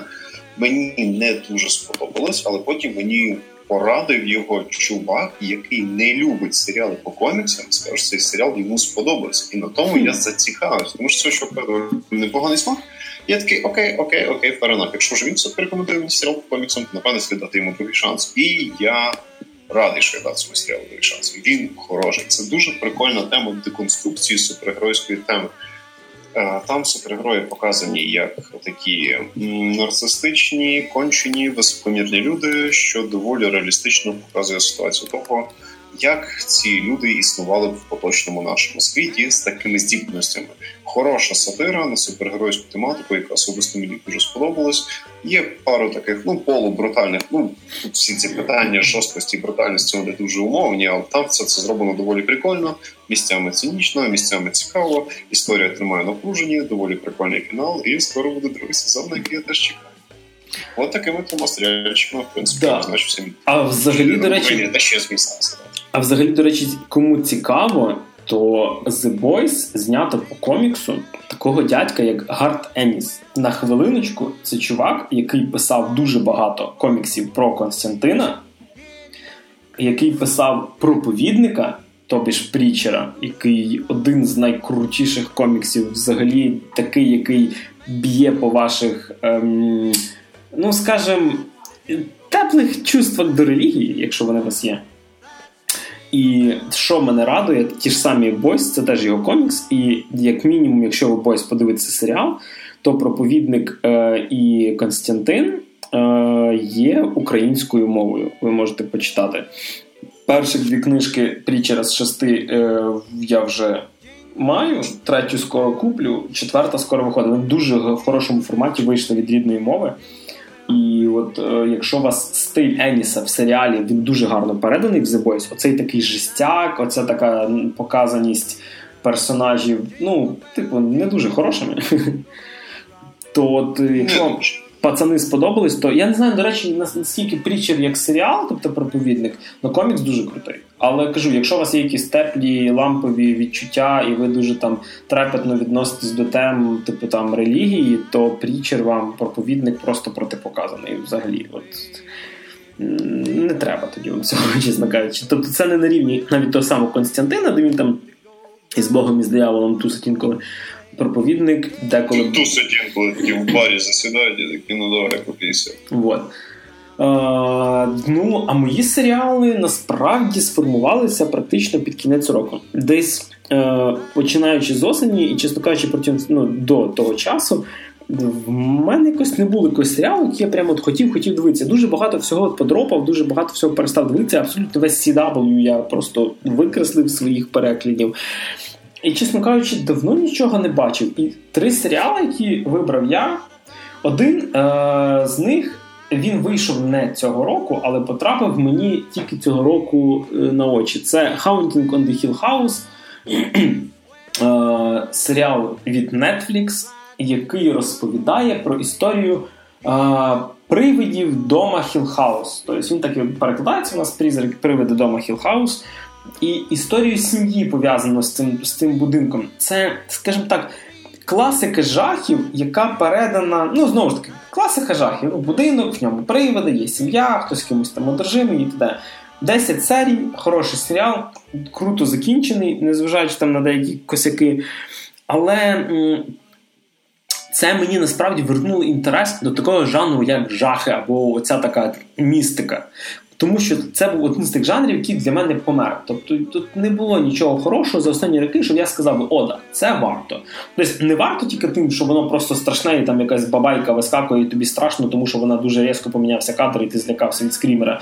мені не дуже сподобалось, але потім мені порадив його чувак, який не любить серіали по коміксам. Скаже, цей серіал йому сподобався, і на тому я зацікавився. Тому що це що непоганий смак. Я такий окей, окей, окей, фарена. Якщо ж він все порекомендує мені серіал по коміксам, то напевне слід дати йому другий шанс. І я радий, що я дав цьому серіалу другий шанс. Він хороший. Це дуже прикольна тема деконструкції супергеройської теми. Е, там супергерої показані як такі нарцистичні, кончені, високомірні люди, що доволі реалістично показує ситуацію. Того, як ці люди існували б в поточному нашому світі з такими здібностями. Хороша сатира на супергеройську тематику, яка особисто мені дуже сподобалась. Є пару таких ну полубрутальних. Ну тут всі ці питання жорсткості і брутальності вони дуже умовні, але там все це зроблено доволі прикольно. Місцями цинічно, місцями цікаво. Історія тримає напружені, доволі прикольний фінал. І скоро буде другий сезон, який я теж чекаю. От такими тому серіальчиками, в принципі, да. значить всім. А взагалі, до речі, та ще змісався. А взагалі, до речі, кому цікаво, то The Boys знято по коміксу такого дядька, як Гарт Еніс. На хвилиночку, це чувак, який писав дуже багато коміксів про Константина, який писав проповідника. тобі ж Прічера, який один з найкрутіших коміксів, взагалі, такий, який б'є по ваших, ем, ну скажем, теплих чувствах до релігії, якщо вони у вас є. І що мене радує, ті ж самі Бойс, це теж його комікс. І як мінімум, якщо ви Бойс подивитися серіал, то проповідник е, і Константин е, є українською мовою. Ви можете почитати. Перші дві книжки Прічера з шести е, я вже маю, третю скоро куплю, четверта скоро виходить. Вони дуже в хорошому форматі вийшли від рідної мови. І от е, якщо у вас стиль Еніса в серіалі він дуже гарно переданий в The Boys, оцей такий жестяк, оця така показаність персонажів, ну, типу, не дуже хорошими. То от якщо пацани сподобались, то я не знаю, до речі, наскільки притчер як серіал, тобто проповідник, але комікс дуже крутий. Але кажу, якщо у вас є якісь теплі лампові відчуття, і ви дуже там трепетно відноситесь до тем, типу там релігії, то притчер вам проповідник просто протипоказаний взагалі. От не треба тоді вам цього, чесно кажучи. Тобто це не на рівні навіть того самого Константина, де він там із Богом і з дияволом тусить інколи проповідник деколи. Тусить інколи такі в барі засідають і такі ну давай попійся. Вот. Uh, ну, а мої серіали насправді сформувалися практично під кінець року. Десь uh, починаючи з осені, і, чесно кажучи, протягом ну, до того часу, в мене якось не було якогось серіалу, який я прямо от хотів хотів дивитися. Дуже багато всього подропав, дуже багато всього перестав дивитися. Абсолютно весь CW я просто викреслив своїх переглядів. І, чесно кажучи, давно нічого не бачив. І три серіали, які вибрав я, один е- з них він вийшов не цього року, але потрапив мені тільки цього року е- на очі. Це Haunting on the Hill House, е- серіал від Netflix, який розповідає про історію. Е- Привидів дома Хілхаус. Тобто він так перекладається у нас призрак привиди дома Хілхаус і історію сім'ї пов'язано з цим з цим будинком. Це, скажімо так, класика жахів, яка передана. Ну, знову ж таки, класика жахів. Будинок, в ньому приводи, є сім'я, хтось кимось там одержимий і т.д. 10 серій, хороший серіал, круто закінчений, незважаючи там на деякі косяки. Але це мені насправді вернуло інтерес до такого жанру, як жахи, або оця така містика. Тому що це був один з тих жанрів, який для мене помер. Тобто тут не було нічого хорошого за останні роки, щоб я сказав, о, да, це варто. Тобто не варто тільки тим, що воно просто страшне, і там якась бабайка вискакує, і тобі страшно, тому що вона дуже різко помінявся кадр, і ти злякався від скрімера.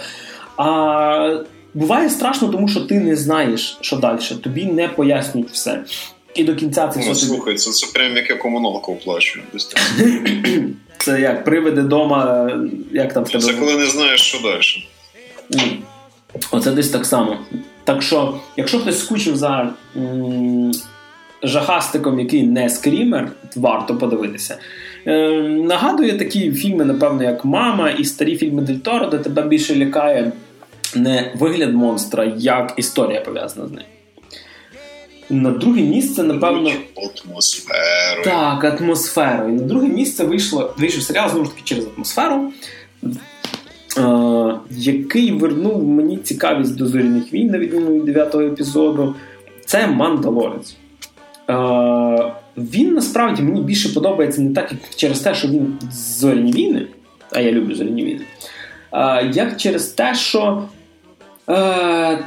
А буває страшно, тому що ти не знаєш, що далі. Тобі не пояснюють все. І до кінця це ну, все. Слухай, це, це прям як я комуналку оплачую. Це як приведе дома, як там в тебе. Це коли не знаєш, що далі. Оце десь так само. Так що, якщо хтось скучив за м- жахастиком, який не скрімер, варто подивитися. Е, Нагадує такі фільми, напевно, як Мама і старі фільми Дель Торо, де тебе більше лякає не вигляд монстра, як історія пов'язана з ним. На друге місце, напевно. Атмосферою. Так, атмосферою. На друге місце вийшло, вийшов серіал знову ж таки через атмосферу. Е, який вернув мені цікавість до зоряних війн, на відміну від 9-го епізоду, це Мандалорець. Е, він насправді мені більше подобається не так, як через те, що він зоряні війни, а я люблю зоряні війни, е, як через те, що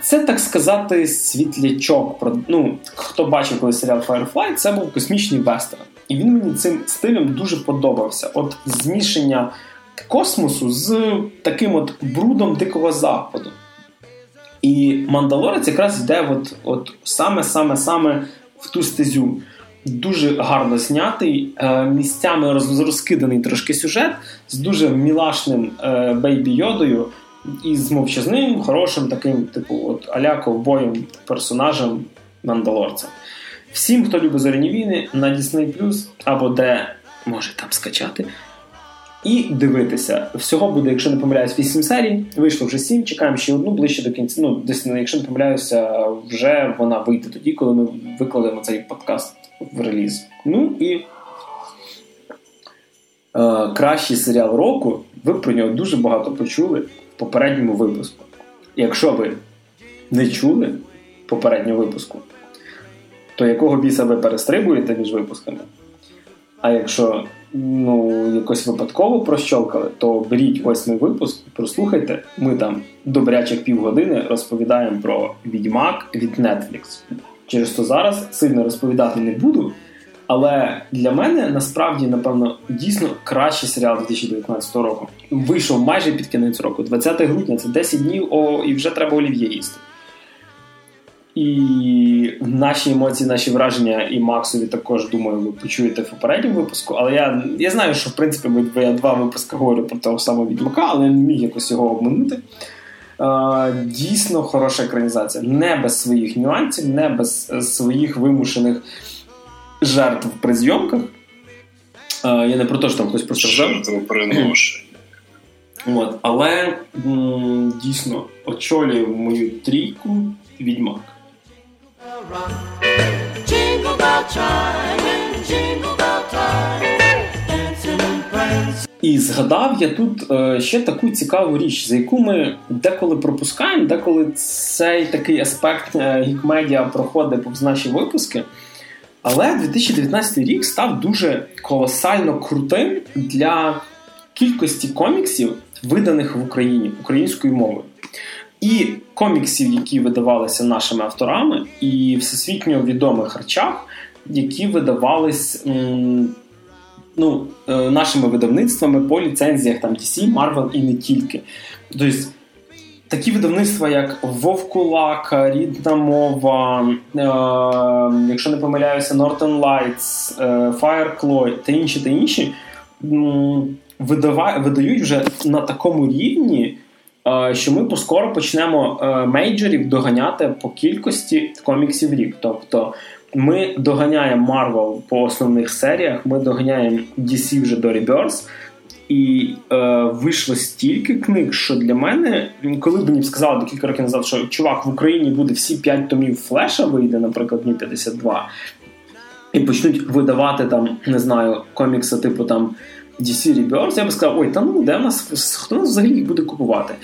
це, так сказати, світлячок. Ну, Хто бачив коли серіал Firefly, це був космічний вестерн. І він мені цим стилем дуже подобався. От змішання космосу з таким от брудом Дикого Западу. І Мандалорець якраз йде от, от саме-саме-саме в ту стезю. Дуже гарно знятий, е, місцями розкиданий трошки сюжет з дуже мілашним е, бейбі йодою і з мовчазним, хорошим таким, типу, от аля ковбоєм персонажем Мандалорця. Всім, хто любить зоряні війни, на Disney або де може там скачати. І дивитися. Всього буде, якщо не помиляюсь, 8 серій. Вийшло вже 7, чекаємо ще одну ближче до кінця. Ну, десь, якщо не помиляюся, вже вона вийде тоді, коли ми викладемо цей подкаст в реліз. Ну і е, кращий серіал року. Ви про нього дуже багато почули в попередньому випуску. Якщо ви не чули, попереднього випуску, то якого біса ви перестрибуєте між випусками? А якщо ну, якось випадково прощолкали, то беріть восьмий випуск, прослухайте. Ми там добрячих півгодини розповідаємо про відьмак від Netflix. Через то зараз сильно розповідати не буду. Але для мене насправді, напевно, дійсно кращий серіал 2019 року. Вийшов майже під кінець року, 20 грудня, це 10 днів, о, і вже треба олів'є їсти. І наші емоції, наші враження і Максові також думаю, ви почуєте в попередньому випуску. Але я я знаю, що в принципі ми я два випуски говорю про того самого відьмака, але не міг якось його обминути. Е, Дійсно хороша екранізація. Не без своїх нюансів, не без своїх вимушених жертв при зйомках. Е, Я не про те, що там хтось постраждав. Жертвоприношення. От, Але м- дійсно очолює мою трійку відьмак. І згадав я тут е, ще таку цікаву річ, за яку ми деколи пропускаємо, деколи цей такий аспект е, гікмедіа проходить повз наші випуски. Але 2019 рік став дуже колосально крутим для кількості коміксів, виданих в Україні українською мовою. І коміксів, які видавалися нашими авторами, і всесвітньо відомих речах, які видавались ну, е, нашими видавництвами по ліцензіях там DC, Marvel і не тільки. Тобто такі видавництва, як Вовкулака, Рідна мова, е, якщо не помиляюся, Northern Lights, е, Fireclaw та інші та інші, видава, видають вже на такому рівні. Е, що ми поскоро почнемо е, мейджорів доганяти по кількості коміксів рік. Тобто ми доганяємо Marvel по основних серіях, ми доганяємо DC вже до Rebirth, і е, вийшло стільки книг, що для мене, коли б мені сказали декілька років назад, що чувак в Україні буде всі 5 томів флеша, вийде, наприклад, дні 52, і почнуть видавати там, не знаю, комікси, типу там. DC Rebirth, я би сказав, ой, та ну де в нас хто нас взагалі буде купувати?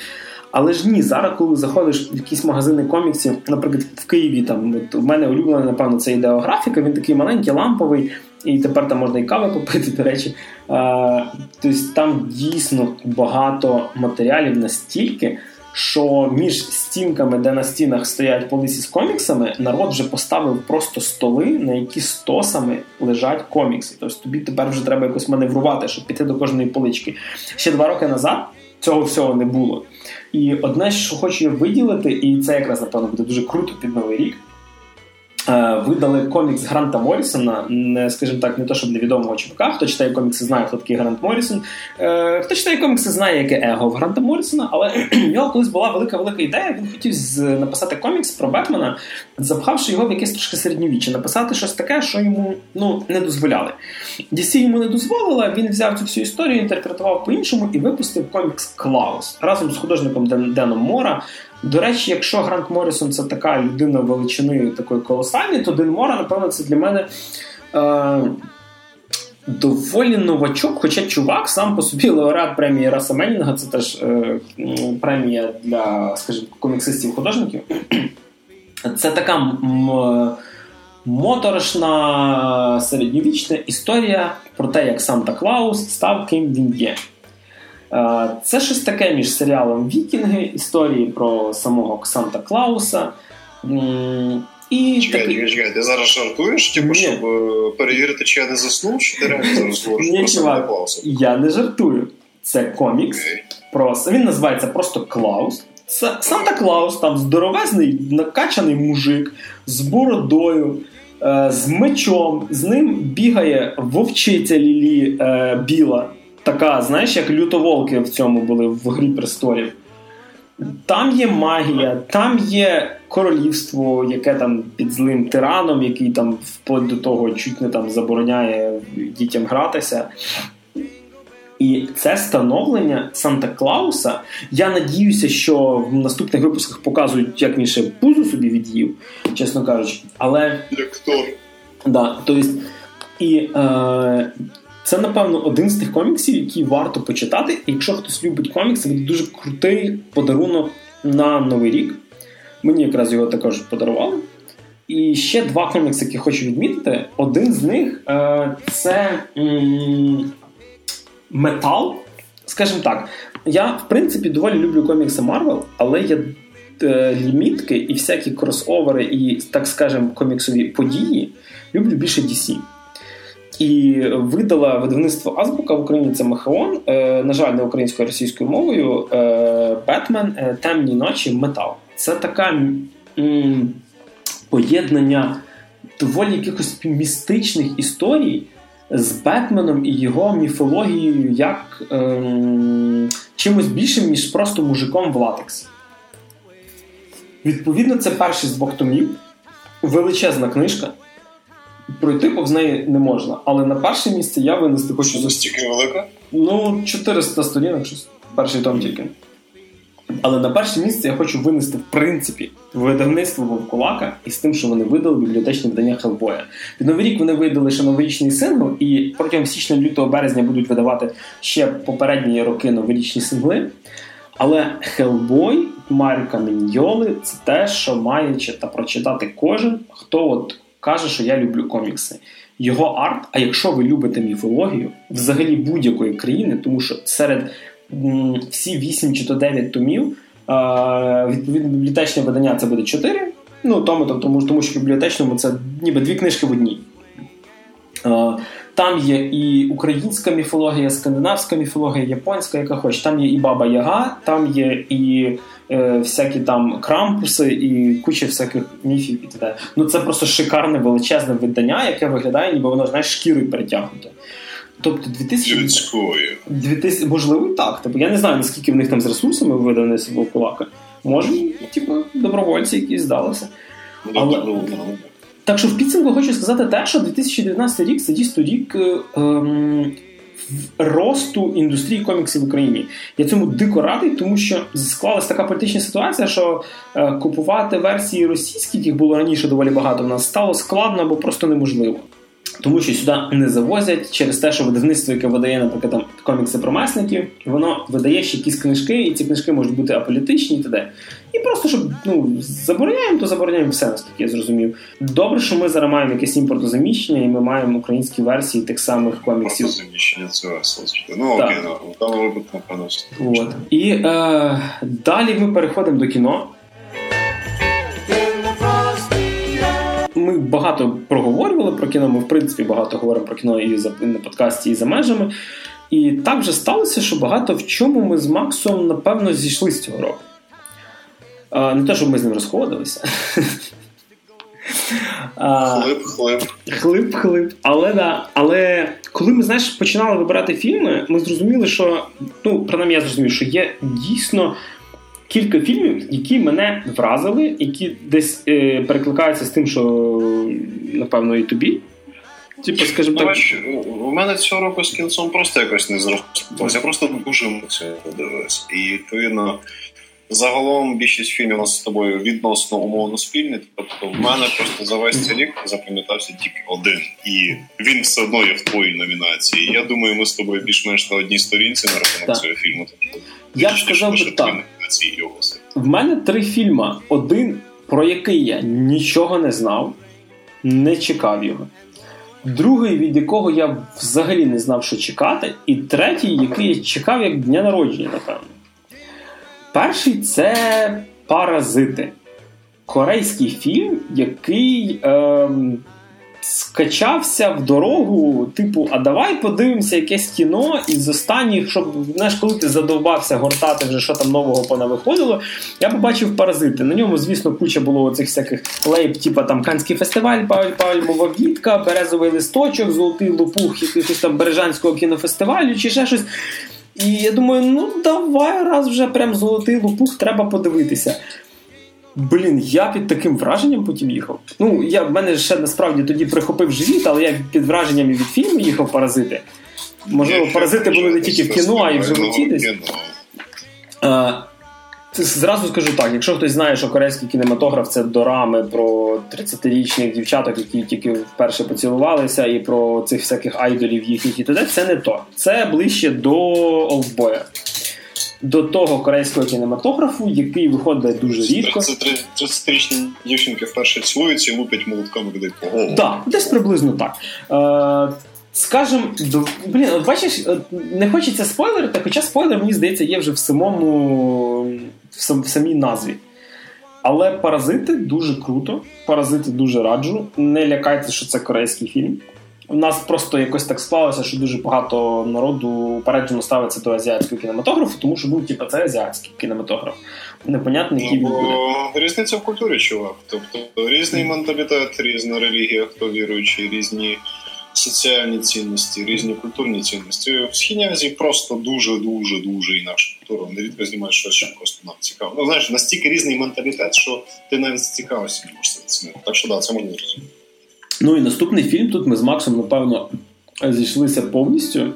Але ж ні, зараз, коли заходиш в якісь магазини коміксів, наприклад, в Києві, там от, в мене улюблена, напевно, це ідеографіка, він такий маленький, ламповий, і тепер там можна і кави попити, до речі. А, Тобто там дійсно багато матеріалів настільки, що між стінками, де на стінах стоять полиці з коміксами, народ вже поставив просто столи, на які стосами лежать комікси. Тобто тобі тепер вже треба якось маневрувати, щоб піти до кожної полички. Ще два роки назад цього всього не було. І одне, що хочу я виділити, і це якраз напевно буде дуже круто під новий рік. Видали комікс Гранта Моррісона, скажімо так, не то, щоб невідомого чувака. Хто читає комікси, знає, хто такий Грант Моррісон. Хто читає комікси, знає, яке его в Гранта Моррісона, але в нього колись була велика-велика ідея. Він хотів написати комікс про Бетмена, запхавши його в якесь трошки середньовіччя, написати щось таке, що йому ну, не дозволяли. DC йому не дозволила, він взяв цю всю історію, інтерпретував по-іншому і випустив комікс Клаус разом з художником Деном Мора. До речі, якщо Грант Моррісон це така людина величини такої колосальної, то Ден Мора, напевно, це для мене е, доволі новачок. Хоча чувак сам по собі лауреат премії Раса Менінга, це теж е, премія для, скажімо, коміксистів-художників. Це така м- моторошна середньовічна історія про те, як Санта Клаус став ким він є. Це щось таке між серіалом Вікінги, історії про самого Санта Клауса. І чекай, такий... чекай, чекай, ти зараз жартуєш, типу, щоб перевірити, чи я не заснув, чи ти реально зараз говориш про Санта Клауса? Я не жартую. Це комікс. Okay. Про... Він називається просто Клаус. Санта Клаус, там здоровезний, накачаний мужик з бородою, е, з мечом, з ним бігає вовчиця Лілі е, Біла така, знаєш, як лютоволки в цьому були в Грі престолів. Там є магія, там є королівство, яке там під злим тираном, який там вплоть до того чуть не там забороняє дітям гратися. І це становлення Санта Клауса. Я надіюся, що в наступних випусках показують, як він ще пузу собі від'їв, чесно кажучи. Але. Як Тор. Да, тобто, і е, це, напевно, один з тих коміксів, які варто почитати. І якщо хтось любить комікси, буде дуже крутий подарунок на Новий рік. Мені якраз його також подарували. І ще два комікси, які хочу відмітити. Один з них е, це м- Metal. Скажімо так, я в принципі доволі люблю комікси Марвел, але я е, лімітки і всякі кросовери, і, так скажемо, коміксові події люблю більше DC. І видала видавництво Азбука в Україні це Махеон, е, на жаль, не українською а російською мовою. Е, Бетмен, е, Темні ночі, Metal. Це така м- поєднання доволі якихось містичних історій з Бетменом і його міфологією як ем, чимось більшим, ніж просто мужиком в латексі. Відповідно, це перший з двох томів. Величезна книжка. Пройти повз неї не можна. Але на перше місце я винести хочу. Настільки велика? Ну, 400 сторінок, щось. Перший том тільки. Але на перше місце я хочу винести, в принципі, видавництво Вовкулака із тим, що вони видали бібліотечне видання Хелбоя. Під новий рік вони видали ще новорічний сингл, і протягом січня, лютого березня будуть видавати ще попередні роки новорічні сингли. Але Хелбой Марка Міньйоли, це те, що має та прочитати кожен, хто от каже, що я люблю комікси. Його арт, а якщо ви любите міфологію, взагалі будь-якої країни, тому що серед всі 8 чи то 9 томів. Відповідно, бібліотечне видання це буде 4. Ну, тому, тому, тому що в бібліотечному це ніби дві книжки в одній. Там є і українська міфологія, скандинавська міфологія, японська, яка хоч. Там є і Баба Яга, там є і е, всякі там крампуси, і куча всяких міфів і т.д. Ну це просто шикарне величезне видання, яке виглядає, ніби воно знаєш, шкірою перетягнуте. Тобто 2000... 2000... Можливо, так. Тобто, я не знаю, наскільки в них там з ресурсами видане свого кулака. Може, типу, добровольці якісь здалися. Ну, Але... Так що в підсумку хочу сказати те, що 2019 рік це дійсно рік ем, росту індустрії коміксів в Україні. Я цьому дико радий, тому що склалася така політична ситуація, що е, купувати версії російські, яких було раніше доволі багато, в нас стало складно або просто неможливо. Тому що сюди не завозять через те, що видавництво, яке видає, наприклад, там комікси про месників, воно видає ще якісь книжки, і ці книжки можуть бути аполітичні і т.д. І просто щоб ну забороняємо, то забороняємо все, наскільки я зрозумів. Добре, що ми зараз маємо якесь імпортозаміщення, і ми маємо українські версії тих самих коміксів. Імпортозаміщення це. Ну окей, ну, в даному випадку напевно. От. І е, далі ми переходимо до кіно. Ми багато проговорювали про кіно. Ми в принципі багато говоримо про кіно і за на подкасті, і за межами. І так вже сталося, що багато в чому ми з Максом, напевно, зійшли з цього року. А, Не те, щоб ми з ним розходилися. Хлип, хлип. Хлип, хлип. Але да. Але коли ми знаєш, починали вибирати фільми, ми зрозуміли, що ну, принаймні я зрозумів, що є дійсно кілька фільмів, які мене вразили, які десь е, перекликаються з тим, що напевно і тобі. Типу, скажімо так. У мене цього року з кінцем просто якось не зросталося. Я просто дуже емоційно дивився. І відповідно. Загалом більшість фільмів у нас з тобою відносно умовно спільні. Тобто в мене просто за весь цей рік запам'ятався тільки один, і він все одно є в твоїй номінації. Я думаю, ми з тобою більш-менш на одній сторінці на рахунок цього фільму. Я б сказав би так. В мене три фільми. Один, про який я нічого не знав, не чекав його. Другий, від якого я взагалі не знав, що чекати, і третій, який я чекав як дня народження, напевно. Перший це Паразити. Корейський фільм, який е, скачався в дорогу, типу, а давай подивимося якесь кіно із останніх, щоб знаєш, коли ти задовбався гортати, вже що там нового понавиходило, я побачив паразити. На ньому, звісно, куча було оцих всяких лейб, типу там Канський фестиваль, пальмова вітка, березовий листочок, золотий лопух, якихось там Бережанського кінофестивалю чи ще щось. І я думаю, ну давай раз вже прям золотий лопух, треба подивитися. Блін, я під таким враженням потім їхав. Ну, я в мене ще насправді тоді прихопив живіт, але я під враженням від фільму їхав паразити. Можливо, паразити були не тільки в кіно, а й в животі десь. Зразу скажу так: якщо хтось знає, що корейський кінематограф це дорами про 30-річних дівчаток, які тільки вперше поцілувалися, і про цих всяких айдолів їхніх і туди, це не то. Це ближче до Олдбоя. До того корейського кінематографу, який виходить дуже рідко. Це 30-річні дівчинки вперше цілуються і лупять молотками людей по голову. Так, десь приблизно так. Е, Скажем, блін, бачиш, не хочеться спойлерити, хоча спойлер, мені здається, є вже в самому в самій назві. Але паразити дуже круто. Паразити дуже раджу. Не лякайте, що це корейський фільм. У нас просто якось так склалося, що дуже багато народу упереджено ставиться до азіатського кінематографу, тому що ну, типу, це азіатський кінематограф. Непонятно, який він буде. Різниця в культурі, чувак. Тобто різний менталітет, різна релігія, хто віруючий, різні соціальні цінності, різні культурні цінності. В Східній Азії просто дуже дуже дуже інакша культура. Вони рідко знімають щось, що просто нам цікаво. Ну знаєш, настільки різний менталітет, що ти навіть цікавишся не можеш Так що да, це можна зрозуміти. Ну і наступний фільм тут ми з Максом, напевно, зійшлися повністю.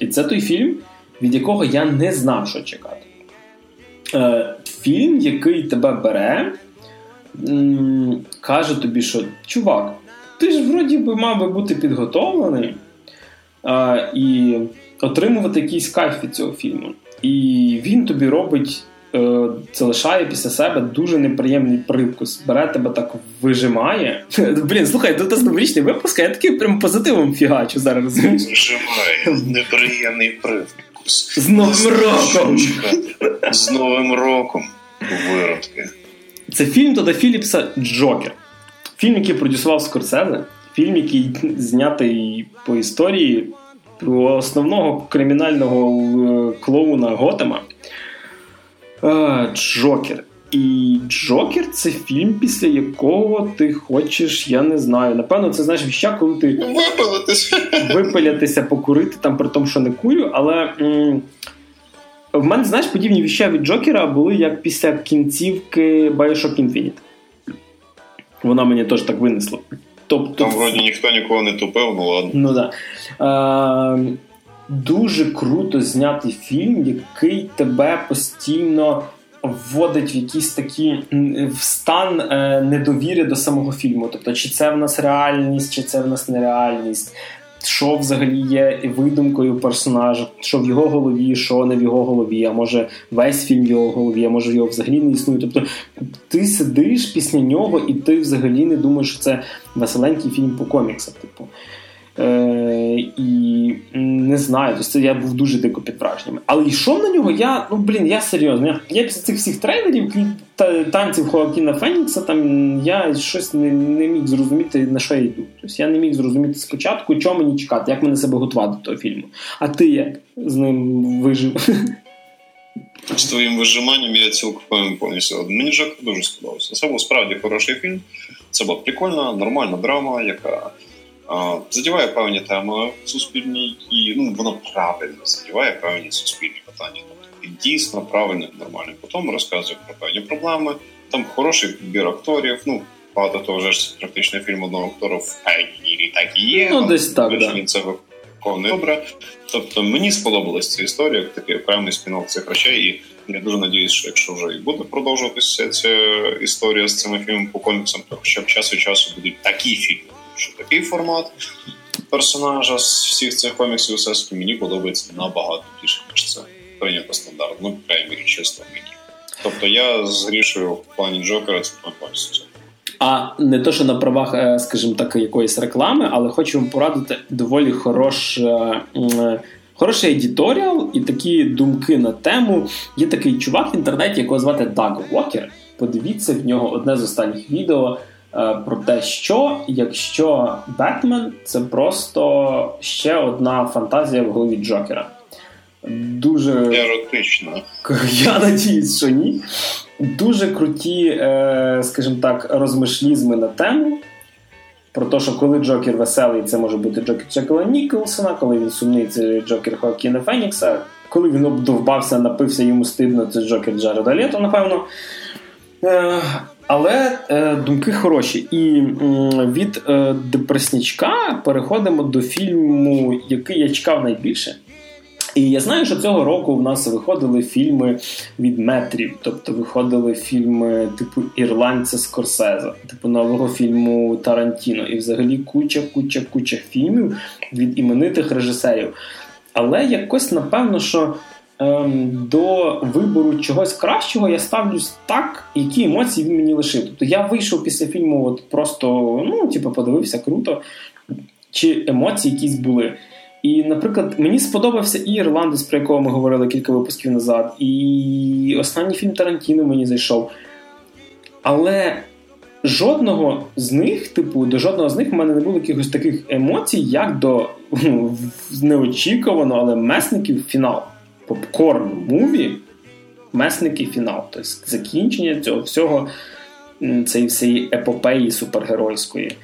І це той фільм, від якого я не знав, що чекати. Е, фільм, який тебе бере, каже тобі, що чувак, ти ж вроді би мав би бути підготовлений і отримувати якийсь кайф від цього фільму. І він тобі робить залишає після себе дуже неприємний привкус. Бере тебе так вижимає. Блін, слухай, тут новорічний випуск, а я такий прям позитивом фігачу зараз? Вижимає неприємний привкус. З Новим роком! З Новим роком, виродки. Це фільм Тода Філіпса Джокер. Фільм, який продюсував Скорсезе, фільм, який знятий по історії про основного кримінального е, клоуна Готема. Джокер. І Джокер це фільм, після якого ти хочеш, я не знаю. Напевно, це знаєш віща, коли ти випилитися, випилятися, покурити там при тому, що не курю. Але м- в мене, знаєш, подібні віща від Джокера були як після кінцівки Bioshock Infinite. Вона мені теж так винесла. Тобто, Там вроді ніхто нікого не тупив, ну ладно. Ну да. Дуже круто знятий фільм, який тебе постійно вводить в якийсь такий в стан е, недовіри до самого фільму. Тобто, чи це в нас реальність, чи це в нас нереальність. Що взагалі є видумкою персонажа, що в його голові, що не в його голові, а може весь фільм в його голові, а може його взагалі не існує. Тобто ти сидиш після нього, і ти взагалі не думаєш, що це веселенький фільм по коміксах. Типу. Е, І не знаю, тобто я був дуже дико під враженнями. Але йшов на нього, я ну блін, я серйозно. Я, після цих всіх трейлерів, та, танців Хоакіна Фенікса, там я щось не не міг зрозуміти, на що я йду. Тобто я не міг зрозуміти спочатку, чого мені чекати, як мене себе готувати до того фільму. А ти як з ним вижив? З твоїм вижиманням я цілком повністю. Мені Жак дуже сподобався. Це був справді хороший фільм. Це була прикольна, нормальна драма, яка задіває певні теми суспільні, які ну воно правильно задіває певні суспільні питання. Тобто і дійсно правильно, нормально. Потім розказує про певні проблеми. Там хороший підбір акторів. Ну багато того вже ж практично фільм одного актора в Егірі так і є. Ну десь так, да. це виконує добре. Тобто мені сподобалась ця історія, як такий окремий спінок цих речей. І я дуже надіюсь, що якщо вже і буде продовжуватися ця історія з цими фільмами по коміксам, то хоча б час від часу будуть такі фільми що такий формат персонажа з всіх цих коміксів всесвіту мені подобається набагато більше, ніж це прийнято стандарт. Ну, праймірі чисто мені. Тобто я з грішою в плані Джокера це повністю. А не то, що на правах, е, скажімо так, якоїсь реклами, але хочу вам порадити доволі хорош, е, хороший едіторіал і такі думки на тему. Є такий чувак в інтернеті, якого звати Даг Уокер. Подивіться в нього одне з останніх відео. Е, про те, що якщо Бетмен це просто ще одна фантазія в голові Джокера. Дуже еротично. Я надіюсь, що ні. Дуже круті, е, скажімо так, розмишлізми на тему. Про те, що коли Джокер веселий, це може бути Джокер Джекела Ніколсона, коли він сумний, це Джокер Хоакіна Фенікса, коли він обдовбався, напився йому стидно, це Джокер Джареда Лето, напевно. Але е, думки хороші. І е, від е, депреснічка переходимо до фільму, який я чекав найбільше. І я знаю, що цього року в нас виходили фільми від метрів, тобто виходили фільми типу Ірландця Скорсеза, типу нового фільму Тарантіно, і взагалі куча, куча, куча фільмів від іменитих режисерів. Але якось напевно, що. Ем, до вибору чогось кращого я ставлюсь так, які емоції він мені лишив. Тобто я вийшов після фільму, от просто ну, типу, подивився круто, чи емоції якісь були. І, наприклад, мені сподобався і Ірландець, про якого ми говорили кілька випусків назад, і останній фільм Тарантіно мені зайшов. Але жодного з них, типу, до жодного з них в мене не було якихось таких емоцій, як до ну, неочікувано, але месників фінал. Popcorn movie, месники фінал. Тобто закінчення цього всього цієї всієї епопеї супергеройської.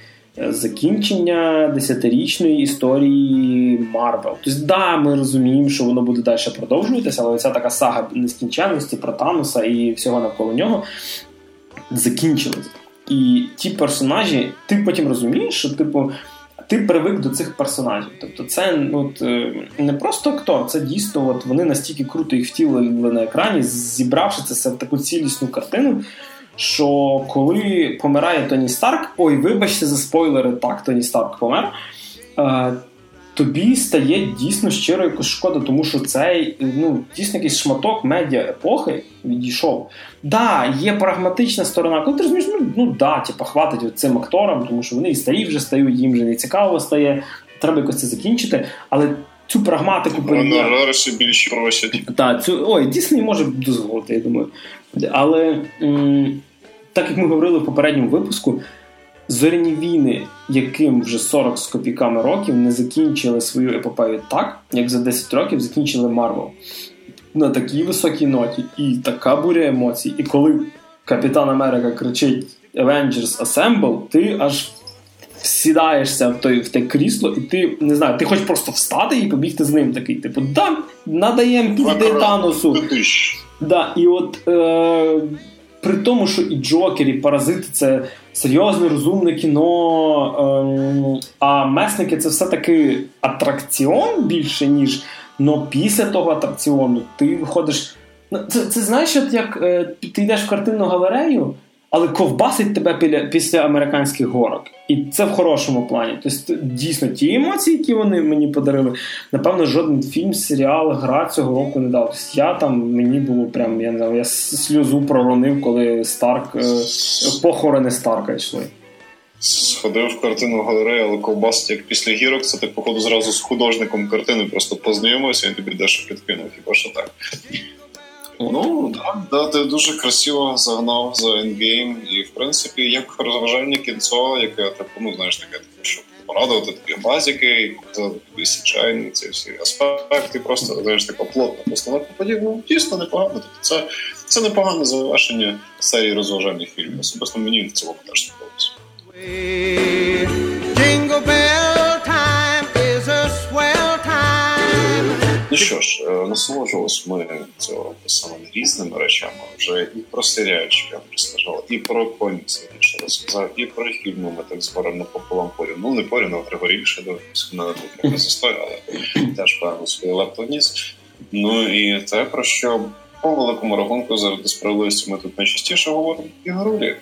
Закінчення десятирічної історії Марвел. Тобто, да, ми розуміємо, що воно буде далі продовжуватися, але ця така сага нескінченності про Таноса і всього навколо нього закінчилась. І ті персонажі, ти потім розумієш, що типу. Ти привик до цих персонажів. Тобто, це от, е, не просто актор, це дійсно от вони настільки круто їх втілили на екрані, зібравши це в таку цілісну картину. Що коли помирає Тоні Старк, ой, вибачте за спойлери, так, Тоні Старк помер. Тобі стає дійсно щиро якось шкода, тому що цей ну, дійсно якийсь шматок медіа епохи відійшов. Да, є прагматична сторона, коли ти розумієш, ну ну да, типу, хватить цим акторам, тому що вони і старі вже стають, їм вже не цікаво стає. Треба якось це закінчити. Але цю прагматику ще більше просять. Так, цю ой, Дісней може дозволити, я думаю. Але м- так як ми говорили в попередньому випуску. Зоряні війни, яким вже 40 з копійками років не закінчили свою епопею так, як за 10 років закінчили Марвел. На такій високій ноті, і така буря емоцій. І коли Капітан Америка кричить Avengers Assemble, ти аж сідаєшся в той в те крісло, і ти не знаю, ти хочеш просто встати і побігти з ним такий. Типу, да, надаємо пізди Таносу. Да, І от е, при тому, що і Джокер, і Паразити це серйозне, розумне кіно, Ем, а месники це все-таки атракціон більше, ніж. Но після того атракціону ти виходиш. Ну, це це знаєш, от як е, ти йдеш в картинну галерею, але ковбасить тебе після, після американських горок. І це в хорошому плані. Тобто, дійсно, ті емоції, які вони мені подарили, напевно, жоден фільм, серіал, гра цього року не дав. Тобто, я там мені було прям, я не знаю, я сльозу проронив, коли Старк е, похорони Старка йшли. Сходив в картину галерею, але ковбасить як після гірок, це ти, походу, зразу з художником картини просто познайомився, і тобі дещо підкинув, хіба що так. Ну, так, да, ти дуже красиво загнав за ендгейм. І, в принципі, як розважальне кінцо, яке типу, ну, знаєш, таке, типу, щоб порадувати такі базіки, і показати тобі січайні ці всі аспекти, просто знаєш, така плотна постановка подібно ну, дійсно непогано. Тобто це це непогане завершення серії розважальних фільмів. Особисто мені в цілому теж сподобалося. Ну що ж, е, насолоджувалися ми цього самими різними речами. Вже і про серіальчик я розказав, і про комікси більше розказав, і про фільми ми так зберемо пополам порів. Ну не порів, але Григорівше дивився на трохи застой, але теж певно свій лепту вніс. Ну і те, про що по великому рахунку заради справедливості ми тут найчастіше говоримо ігролі.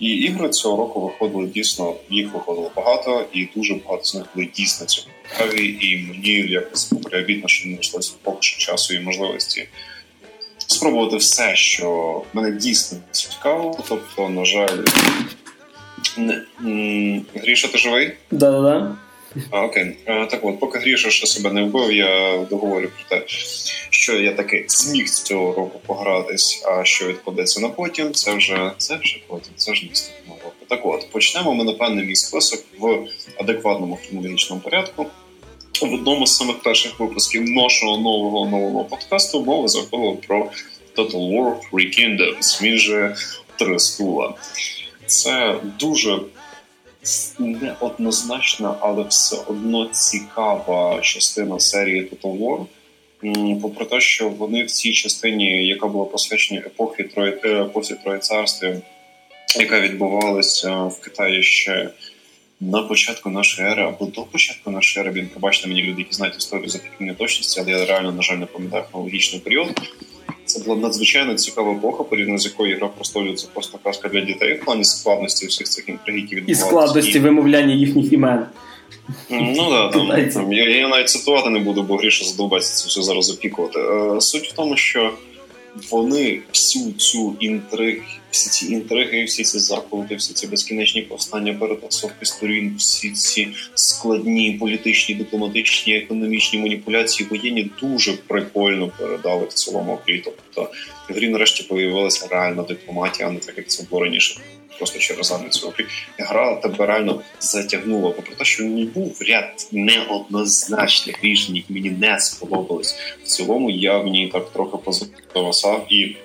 І ігри цього року виходили дійсно, їх виходило багато, і дуже багато з них були дійсно цікаві. І мені якось приобітно, що не знайшлося поки що часу і можливості спробувати все, що мене дійсно цікаво. Тобто, на жаль, не... Гріша, ти живий? Да-да-да. А, Окей, так от, поки Гріша ще себе не вбив, я договорю про те, що я таки зміг з цього року погратись, а що відкладеться на потім, це вже це вже потім, це ж наступного року. Так от почнемо ми, напевне, мій список в адекватному хронологічному порядку. В одному з самих перших випусків нашого нового нового подкасту мова заходила про Total War Three Kingdoms, він же Три стула. Це дуже неоднозначна, але все одно цікава частина серії Total War. Попри те, що вони в цій частині, яка була посвячена епохи Трої, е, епохи Троєцарства, яка відбувалася в Китаї ще на початку нашої ери або до початку нашої ери, він пробачте мені люди, які знають історію за такими неточності, але я реально, на жаль, не пам'ятаю хронологічний період. Це була надзвичайно цікава епоха, порівняно з якою гра простоюється просто казка для дітей в плані складності всіх цих інтриг, які відбувалися. І складності і... вимовляння їхніх імен. Ну да, там, там я, я навіть цитувати не буду, бо гріше задовбається це все зараз опікувати. Е, суть в тому, що вони всю цю інтриг, всі ці інтриги, всі ці заколоти, всі ці безкінечні повстання, перетасовки сторін, всі ці складні політичні, дипломатичні, економічні маніпуляції воєнні дуже прикольно передали в цілому грі. Тобто в грі нарешті появилася реальна дипломатія, а не так як це було раніше просто через задницю. Гра тебе реально затягнула. Попри те, що не був ряд неоднозначних рішень, які мені не сподобались. В цілому я в ній так трохи позависав і.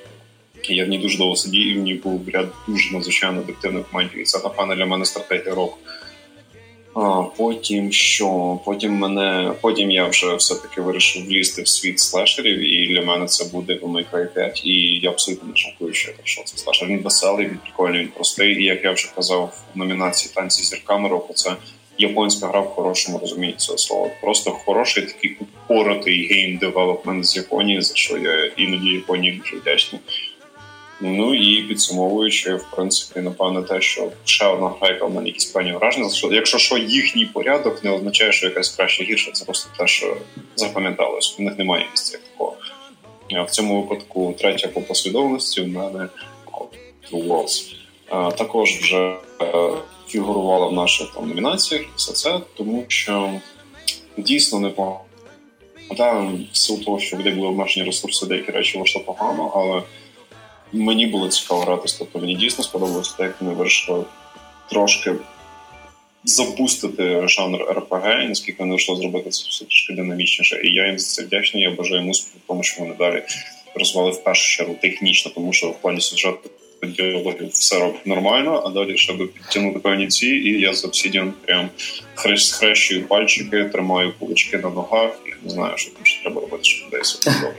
Я в ній дуже довго сидів, і в ній був ряд дуже надзвичайно адаптивних моментів. І це напевно для мене стратегія року. А потім що? Потім мене потім я вже все-таки вирішив влізти в світ слешерів, і для мене це буде в May 5. І я абсолютно не шокую, що що це слешер. Він веселий, він прикольний, він простий. І як я вже казав в номінації танці зірками року, це японська гра в хорошому розумінні цього слова. Просто хороший такий упоротий game development з Японії, за що я іноді Японії дуже вдячний. Ну і підсумовуючи, в принципі, напевне, те, що ще одна гра, в мене якісь певні враження, що якщо що їхній порядок не означає, що якась краще гірше, це просто те, що запам'яталось. У них немає місця як такого. В цьому випадку третя по послідовності в мене True Wars. Також вже е, фігурувала в наших там номінаціях все це, тому що дійсно не по в силу того, що людей були обмежені ресурси, деякі речі вийшло погано, але. Мені було цікаво гратися, тобто мені дійсно сподобалося те, як вони вирішили трошки запустити жанр РПГ, наскільки вони вийшло зробити це все трішки динамічніше. І я їм за це вдячний. Я бажаю успіху тому, що вони далі розвали в першу чергу технічно, тому що в плані сюжету діалогів все робить нормально, а далі щоб підтягнути певні ці, і я з Obsidian прям хрещую пальчики, тримаю кулички на ногах і не знаю, що там ще треба робити, щоб десь добре.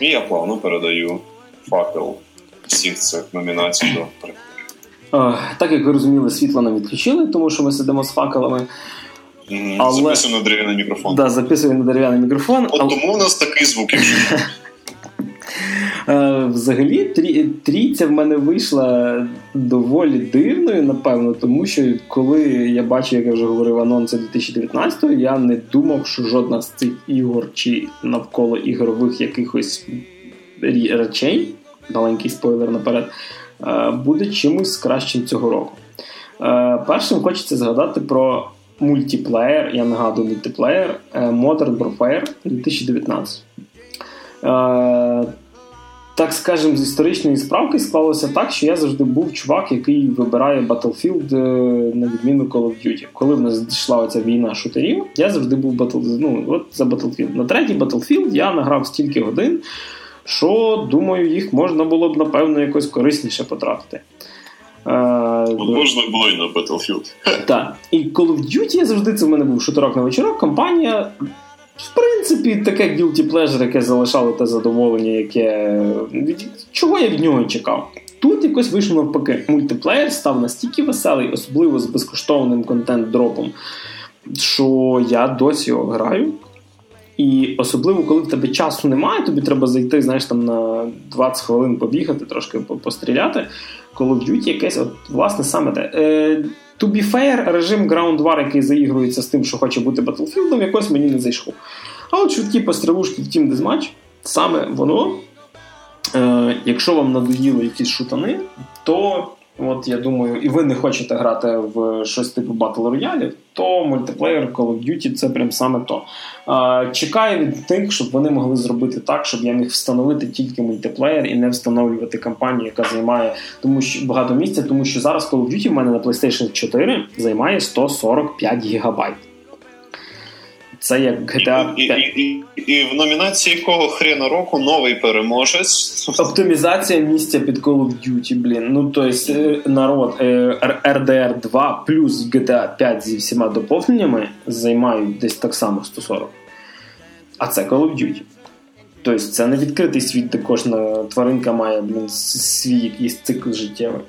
І я плавно передаю факел всіх цих номінацій до Так як ви розуміли, світло нам відключили, тому що ми сидимо з факелами. Mm, Але... Записуємо на дерев'яний мікрофон. Да, записуємо на дерев'яний мікрофон. От але... тому у нас такий звук. Е, взагалі, трі, трійця в мене вийшла доволі дивною, напевно, тому що коли я бачив, як я вже говорив, анонси 2019-го, я не думав, що жодна з цих ігор чи навколо ігрових якихось речей, маленький спойлер наперед, е, буде чимось кращим цього року. Е, першим хочеться згадати про мультиплеєр, я нагадую мультиплеєр е, Modern Warfare 2019. Так скажемо, з історичної справки склалося так, що я завжди був чувак, який вибирає Battlefield на відміну Call of Duty. Коли в нас дійшла оця війна шутерів, я завжди був Battle... ну, от за Battlefield. На третій Battlefield я награв стільки годин, що, думаю, їх можна було б, напевно, якось корисніше потратити. Е, можна було і на Battlefield. Так. І Call of Duty завжди це в мене був шутерок на вечорок. Компанія, в принципі, таке guilty pleasure, яке залишало те задоволення, яке. Чого я від нього чекав? Тут якось вийшло навпаки. Мультиплеєр став настільки веселий, особливо з безкоштовним контент-дропом, що я досі його граю. І особливо, коли в тебе часу немає, тобі треба зайти, знаєш, там на 20 хвилин побігати, трошки постріляти. Call of Duty якесь, от, власне, саме те. Е, To be fair, режим Ground War, який заігрується з тим, що хоче бути Battlefield, якось мені не зайшов. А от швидкі пострілушки в Team Deathmatch, саме воно. Е, Якщо вам надоїли якісь шутани, то От я думаю, і ви не хочете грати в щось типу Battle Royale, то мультиплеєр Call of Duty це прям саме то. Чекаю від них, щоб вони могли зробити так, щоб я міг встановити тільки мультиплеєр і не встановлювати кампанію, яка займає тому що багато місця, тому що зараз Call of Duty в мене на PlayStation 4 займає 145 гігабайт. Це як GTA 5. І, і, і, і в номінації якого хрена року новий переможець. Оптимізація місця під Call of Duty, блін. Ну, тобто, народ RDR 2 плюс GTA 5 зі всіма доповненнями займають десь так само 140. А це Call of Duty. Тобто, це не відкритий світ, де кожна тваринка має блін, свій якийсь цикл життєвий.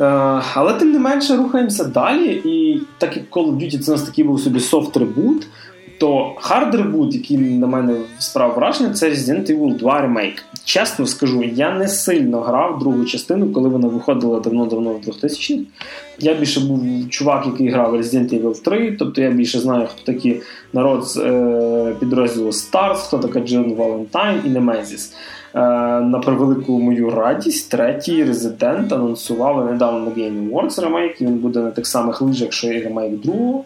Uh, але тим не менше рухаємося далі. І так як Call of Duty це у нас такий був собі софт-ребут, то Hard Reboot, який на мене справ враження, це Resident Evil 2 Remake. Чесно скажу, я не сильно грав другу частину, коли вона виходила давно-давно в 2000-х. Я більше був чувак, який грав Resident Evil 3, тобто я більше знаю, хто такі народ з е, підрозділу Stars, хто така Джин Валентайн і Немезіс. Е, на превелику мою радість, третій резидент анонсували недавно на Game Awards ремейк, він буде на тих самих лижах, що і ремейк другого.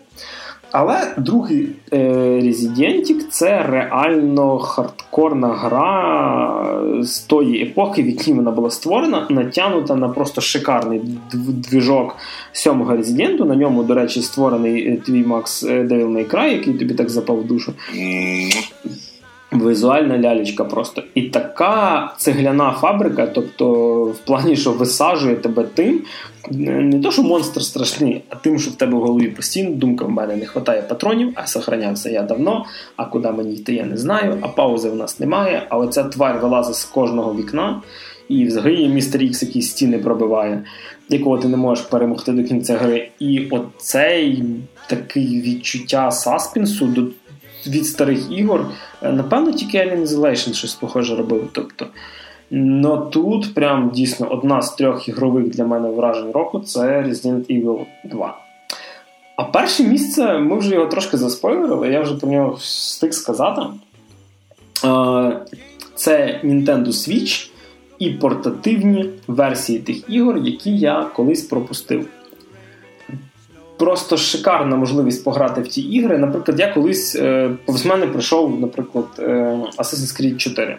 Але другий е, Резидентік це реально хардкорна гра з тої епохи, в якій вона була створена, натягнута на просто шикарний двіжок сьомого резиденту. На ньому, до речі, створений е, твій Макс Devil May Cry, який тобі так запав в душу. Візуальна лялечка просто. І така цегляна фабрика, тобто в плані, що висаджує тебе тим, не то, що монстр страшний, а тим, що в тебе в голові постійно думка в мене не вистачає патронів, а сохранявся я давно, а куди мені йти, я не знаю, а паузи в нас немає. А оця тварь вилазить з кожного вікна, і взагалі містер Ікс якісь стіни пробиває, якого ти не можеш перемогти до кінця гри. І оцей такий відчуття саспінсу до від старих ігор. Е, напевно, тільки Alien Isolation щось похоже робив. Тобто, Но тут прям дійсно одна з трьох ігрових для мене вражень року це Resident Evil 2. А перше місце, ми вже його трошки заспойлерили, я вже про нього встиг сказати. Е, це Nintendo Switch і портативні версії тих ігор, які я колись пропустив просто шикарна можливість пограти в ті ігри. Наприклад, я колись е, повз мене прийшов, наприклад, е, Assassin's Creed 4.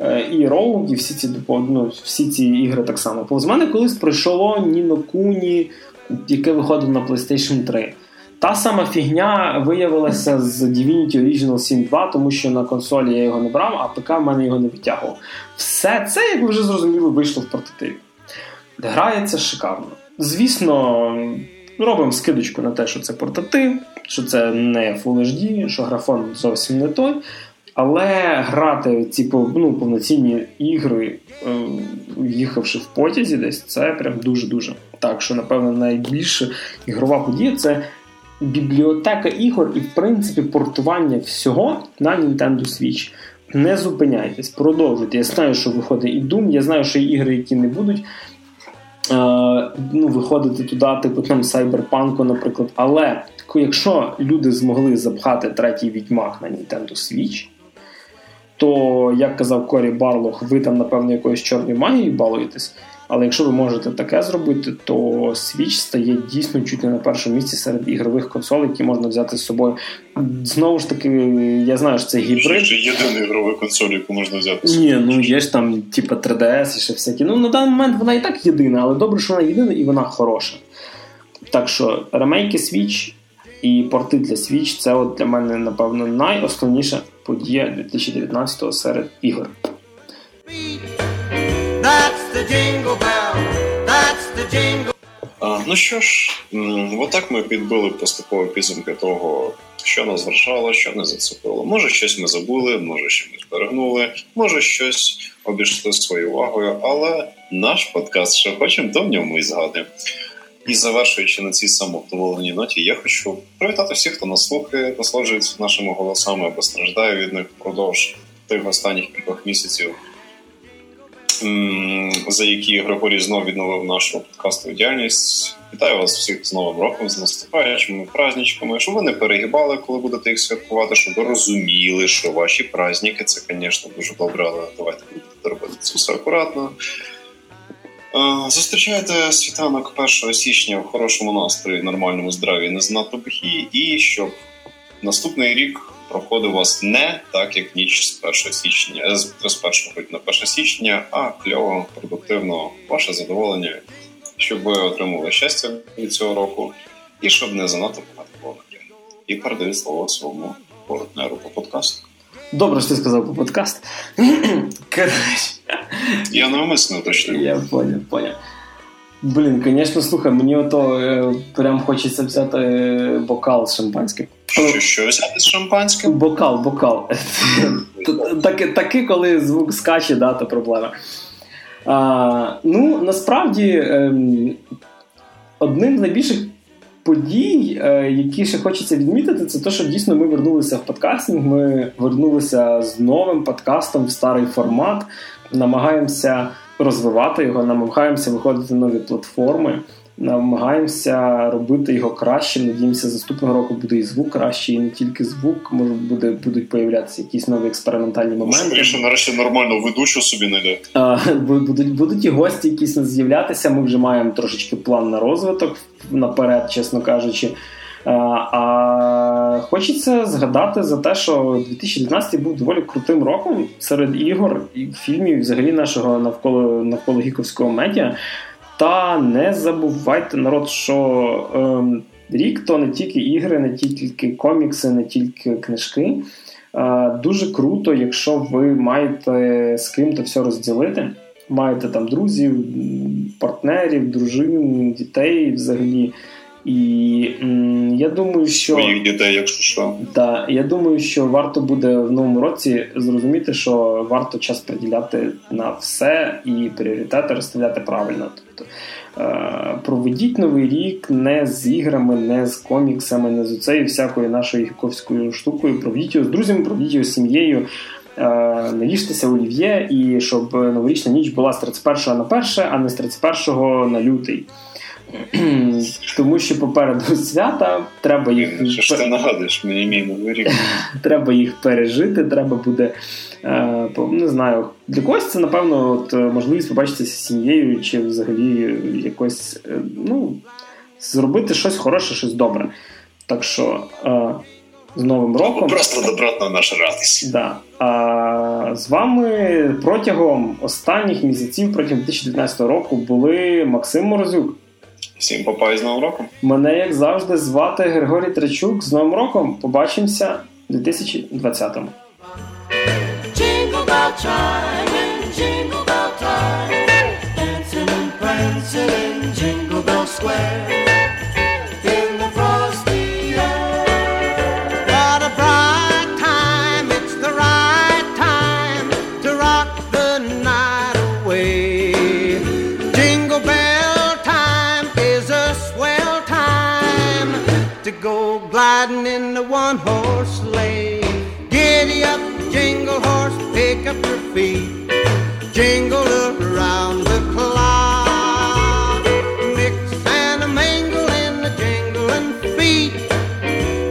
Е, і Rogue, і всі ці ну, всі ці ігри так само. Повз мене колись пройшло Ніно Куні, яке виходило на PlayStation 3. Та сама фігня виявилася з Divinity Original Sin 2, тому що на консолі я його не брав, а ПК в мене його не витягував. Все це, як ви вже зрозуміли, вийшло в портативі. Грається шикарно. Звісно, робимо скидочку на те, що це портатив, що це не Full HD, що графон зовсім не той. Але грати ці ну, повноцінні ігри, е, їхавши в потязі, десь це прям дуже-дуже. Так що, напевно, найбільша ігрова подія це бібліотека ігор і, в принципі, портування всього на Nintendo Switch. Не зупиняйтесь, продовжуйте. Я знаю, що виходить і Doom, я знаю, що є ігри, які не будуть ну, виходити туди, типу там сайберпанку, наприклад. Але якщо люди змогли запхати третій відьмак на Nintendo Switch, то, як казав Корі Барлох, ви там, напевно, якоюсь чорною магією балуєтесь. Але якщо ви можете таке зробити, то Switch стає дійсно чуть не на першому місці серед ігрових консолей, які можна взяти з собою. Знову ж таки, я знаю, що це гібрид. Це єдина ігрова консоль, яку можна взяти. Ні, ну є ж там, типу, 3DS і ще всякі. Ну, на даний момент вона і так єдина, але добре, що вона єдина і вона хороша. Так що ремейки Switch і порти для Switch це от для мене, напевно, найосновніша подія 2019-го серед ігор. That's Ну що ж, отак ми підбили поступово підсумки того, що нас вражало, що не зацепило. Може, щось ми забули, може, що ми зберегнули, може, щось обійшли своєю увагою, але наш подкаст, що хочемо, то в ньому і згадуємо. І завершуючи на цій самовдоволеній ноті, я хочу привітати всіх, хто нас слухає, насолоджується нашими голосами або страждає від них впродовж тих останніх кількох місяців за які Григорій знову відновив нашу подкастову діяльність. Вітаю вас всіх з Новим роком, з наступаючими праздничками, щоб ви не перегибали, коли будете їх святкувати, щоб ви розуміли, що ваші праздники це, звісно, дуже добре, але давайте будете робити це все акуратно. Зустрічайте світанок 1 січня в хорошому настрої, нормальному здраві, не занадто бухі, і щоб наступний рік проходив у вас не так, як ніч з 1 січня, з 1 на 1 січня, а кльово, продуктивно, ваше задоволення, щоб ви отримали щастя від цього року, і щоб не занадто багато було І передаю слово своєму партнеру по подкасту. Добре, що ти сказав по подкаст. Я навмисно уточнив. Я поняв, поняв. Блін, звісно, слухай, мені ото е, прям хочеться взяти е, бокал з шампанським. Що, що взяти з шампанським? Бокал, бокал. Таки, коли звук скаче, да, то проблема. А, Ну, насправді, ем, одним з найбільших подій, е, які ще хочеться відмітити, це те, що дійсно ми вернулися в подкастинг. Ми вернулися з новим подкастом в старий формат, намагаємося розвивати його, намагаємося виходити на нові платформи намагаємося робити його краще. Надіємося, наступного року буде і звук краще, і не тільки звук, може буде будуть появлятися якісь нові експериментальні моменти. Скоріше, нарешті нормально ведучу собі знайде. Будуть будуть і гості, якісь з'являтися. Ми вже маємо трошечки план на розвиток наперед, чесно кажучи. А хочеться згадати за те, що 2019 був доволі крутим роком серед ігор і фільмів, взагалі нашого навколо навколо гіковського медіа. Та не забувайте народ, що е, рік то не тільки ігри, не тільки комікси, не тільки книжки. Е, дуже круто, якщо ви маєте з ким-то все розділити. Маєте там друзів, партнерів, дружин, дітей взагалі. І м, я думаю, що своїх дітей, якщо що. Да, я думаю, що варто буде в новому році зрозуміти, що варто час приділяти на все і пріоритети розставляти правильно. Тобто е, проведіть новий рік не з іграми, не з коміксами, не з оцею всякою нашою гіковською штукою. Проведіть його з друзями, проведіть його з сім'єю. Е, наїжтеся олів'є, і щоб новорічна ніч була з 31 на 1, а не з 31 на лютий. Тому що попереду свята треба їх Що ж ти нагадуєш мені мій новий рік? Треба їх пережити, треба буде. Е, не знаю, для когось це, напевно, от, можливість побачитися з сім'єю, чи взагалі якось е, ну, зробити щось хороше, щось добре. Так що е, з Новим роком. Просто добротна наша радість. Да. А з вами протягом останніх місяців, протягом 2019 року, були Максим Морозюк. Всім попай з новим роком. Мене, як завжди, звати Григорій Тречук. З новим роком побачимося у 2020-му. Jingle bell chime feet, jingle around the clock. Mix and a mingle in the jingling feet.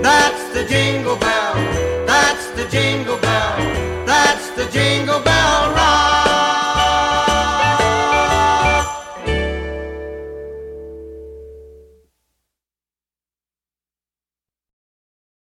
That's the jingle bell, that's the jingle bell, that's the jingle bell.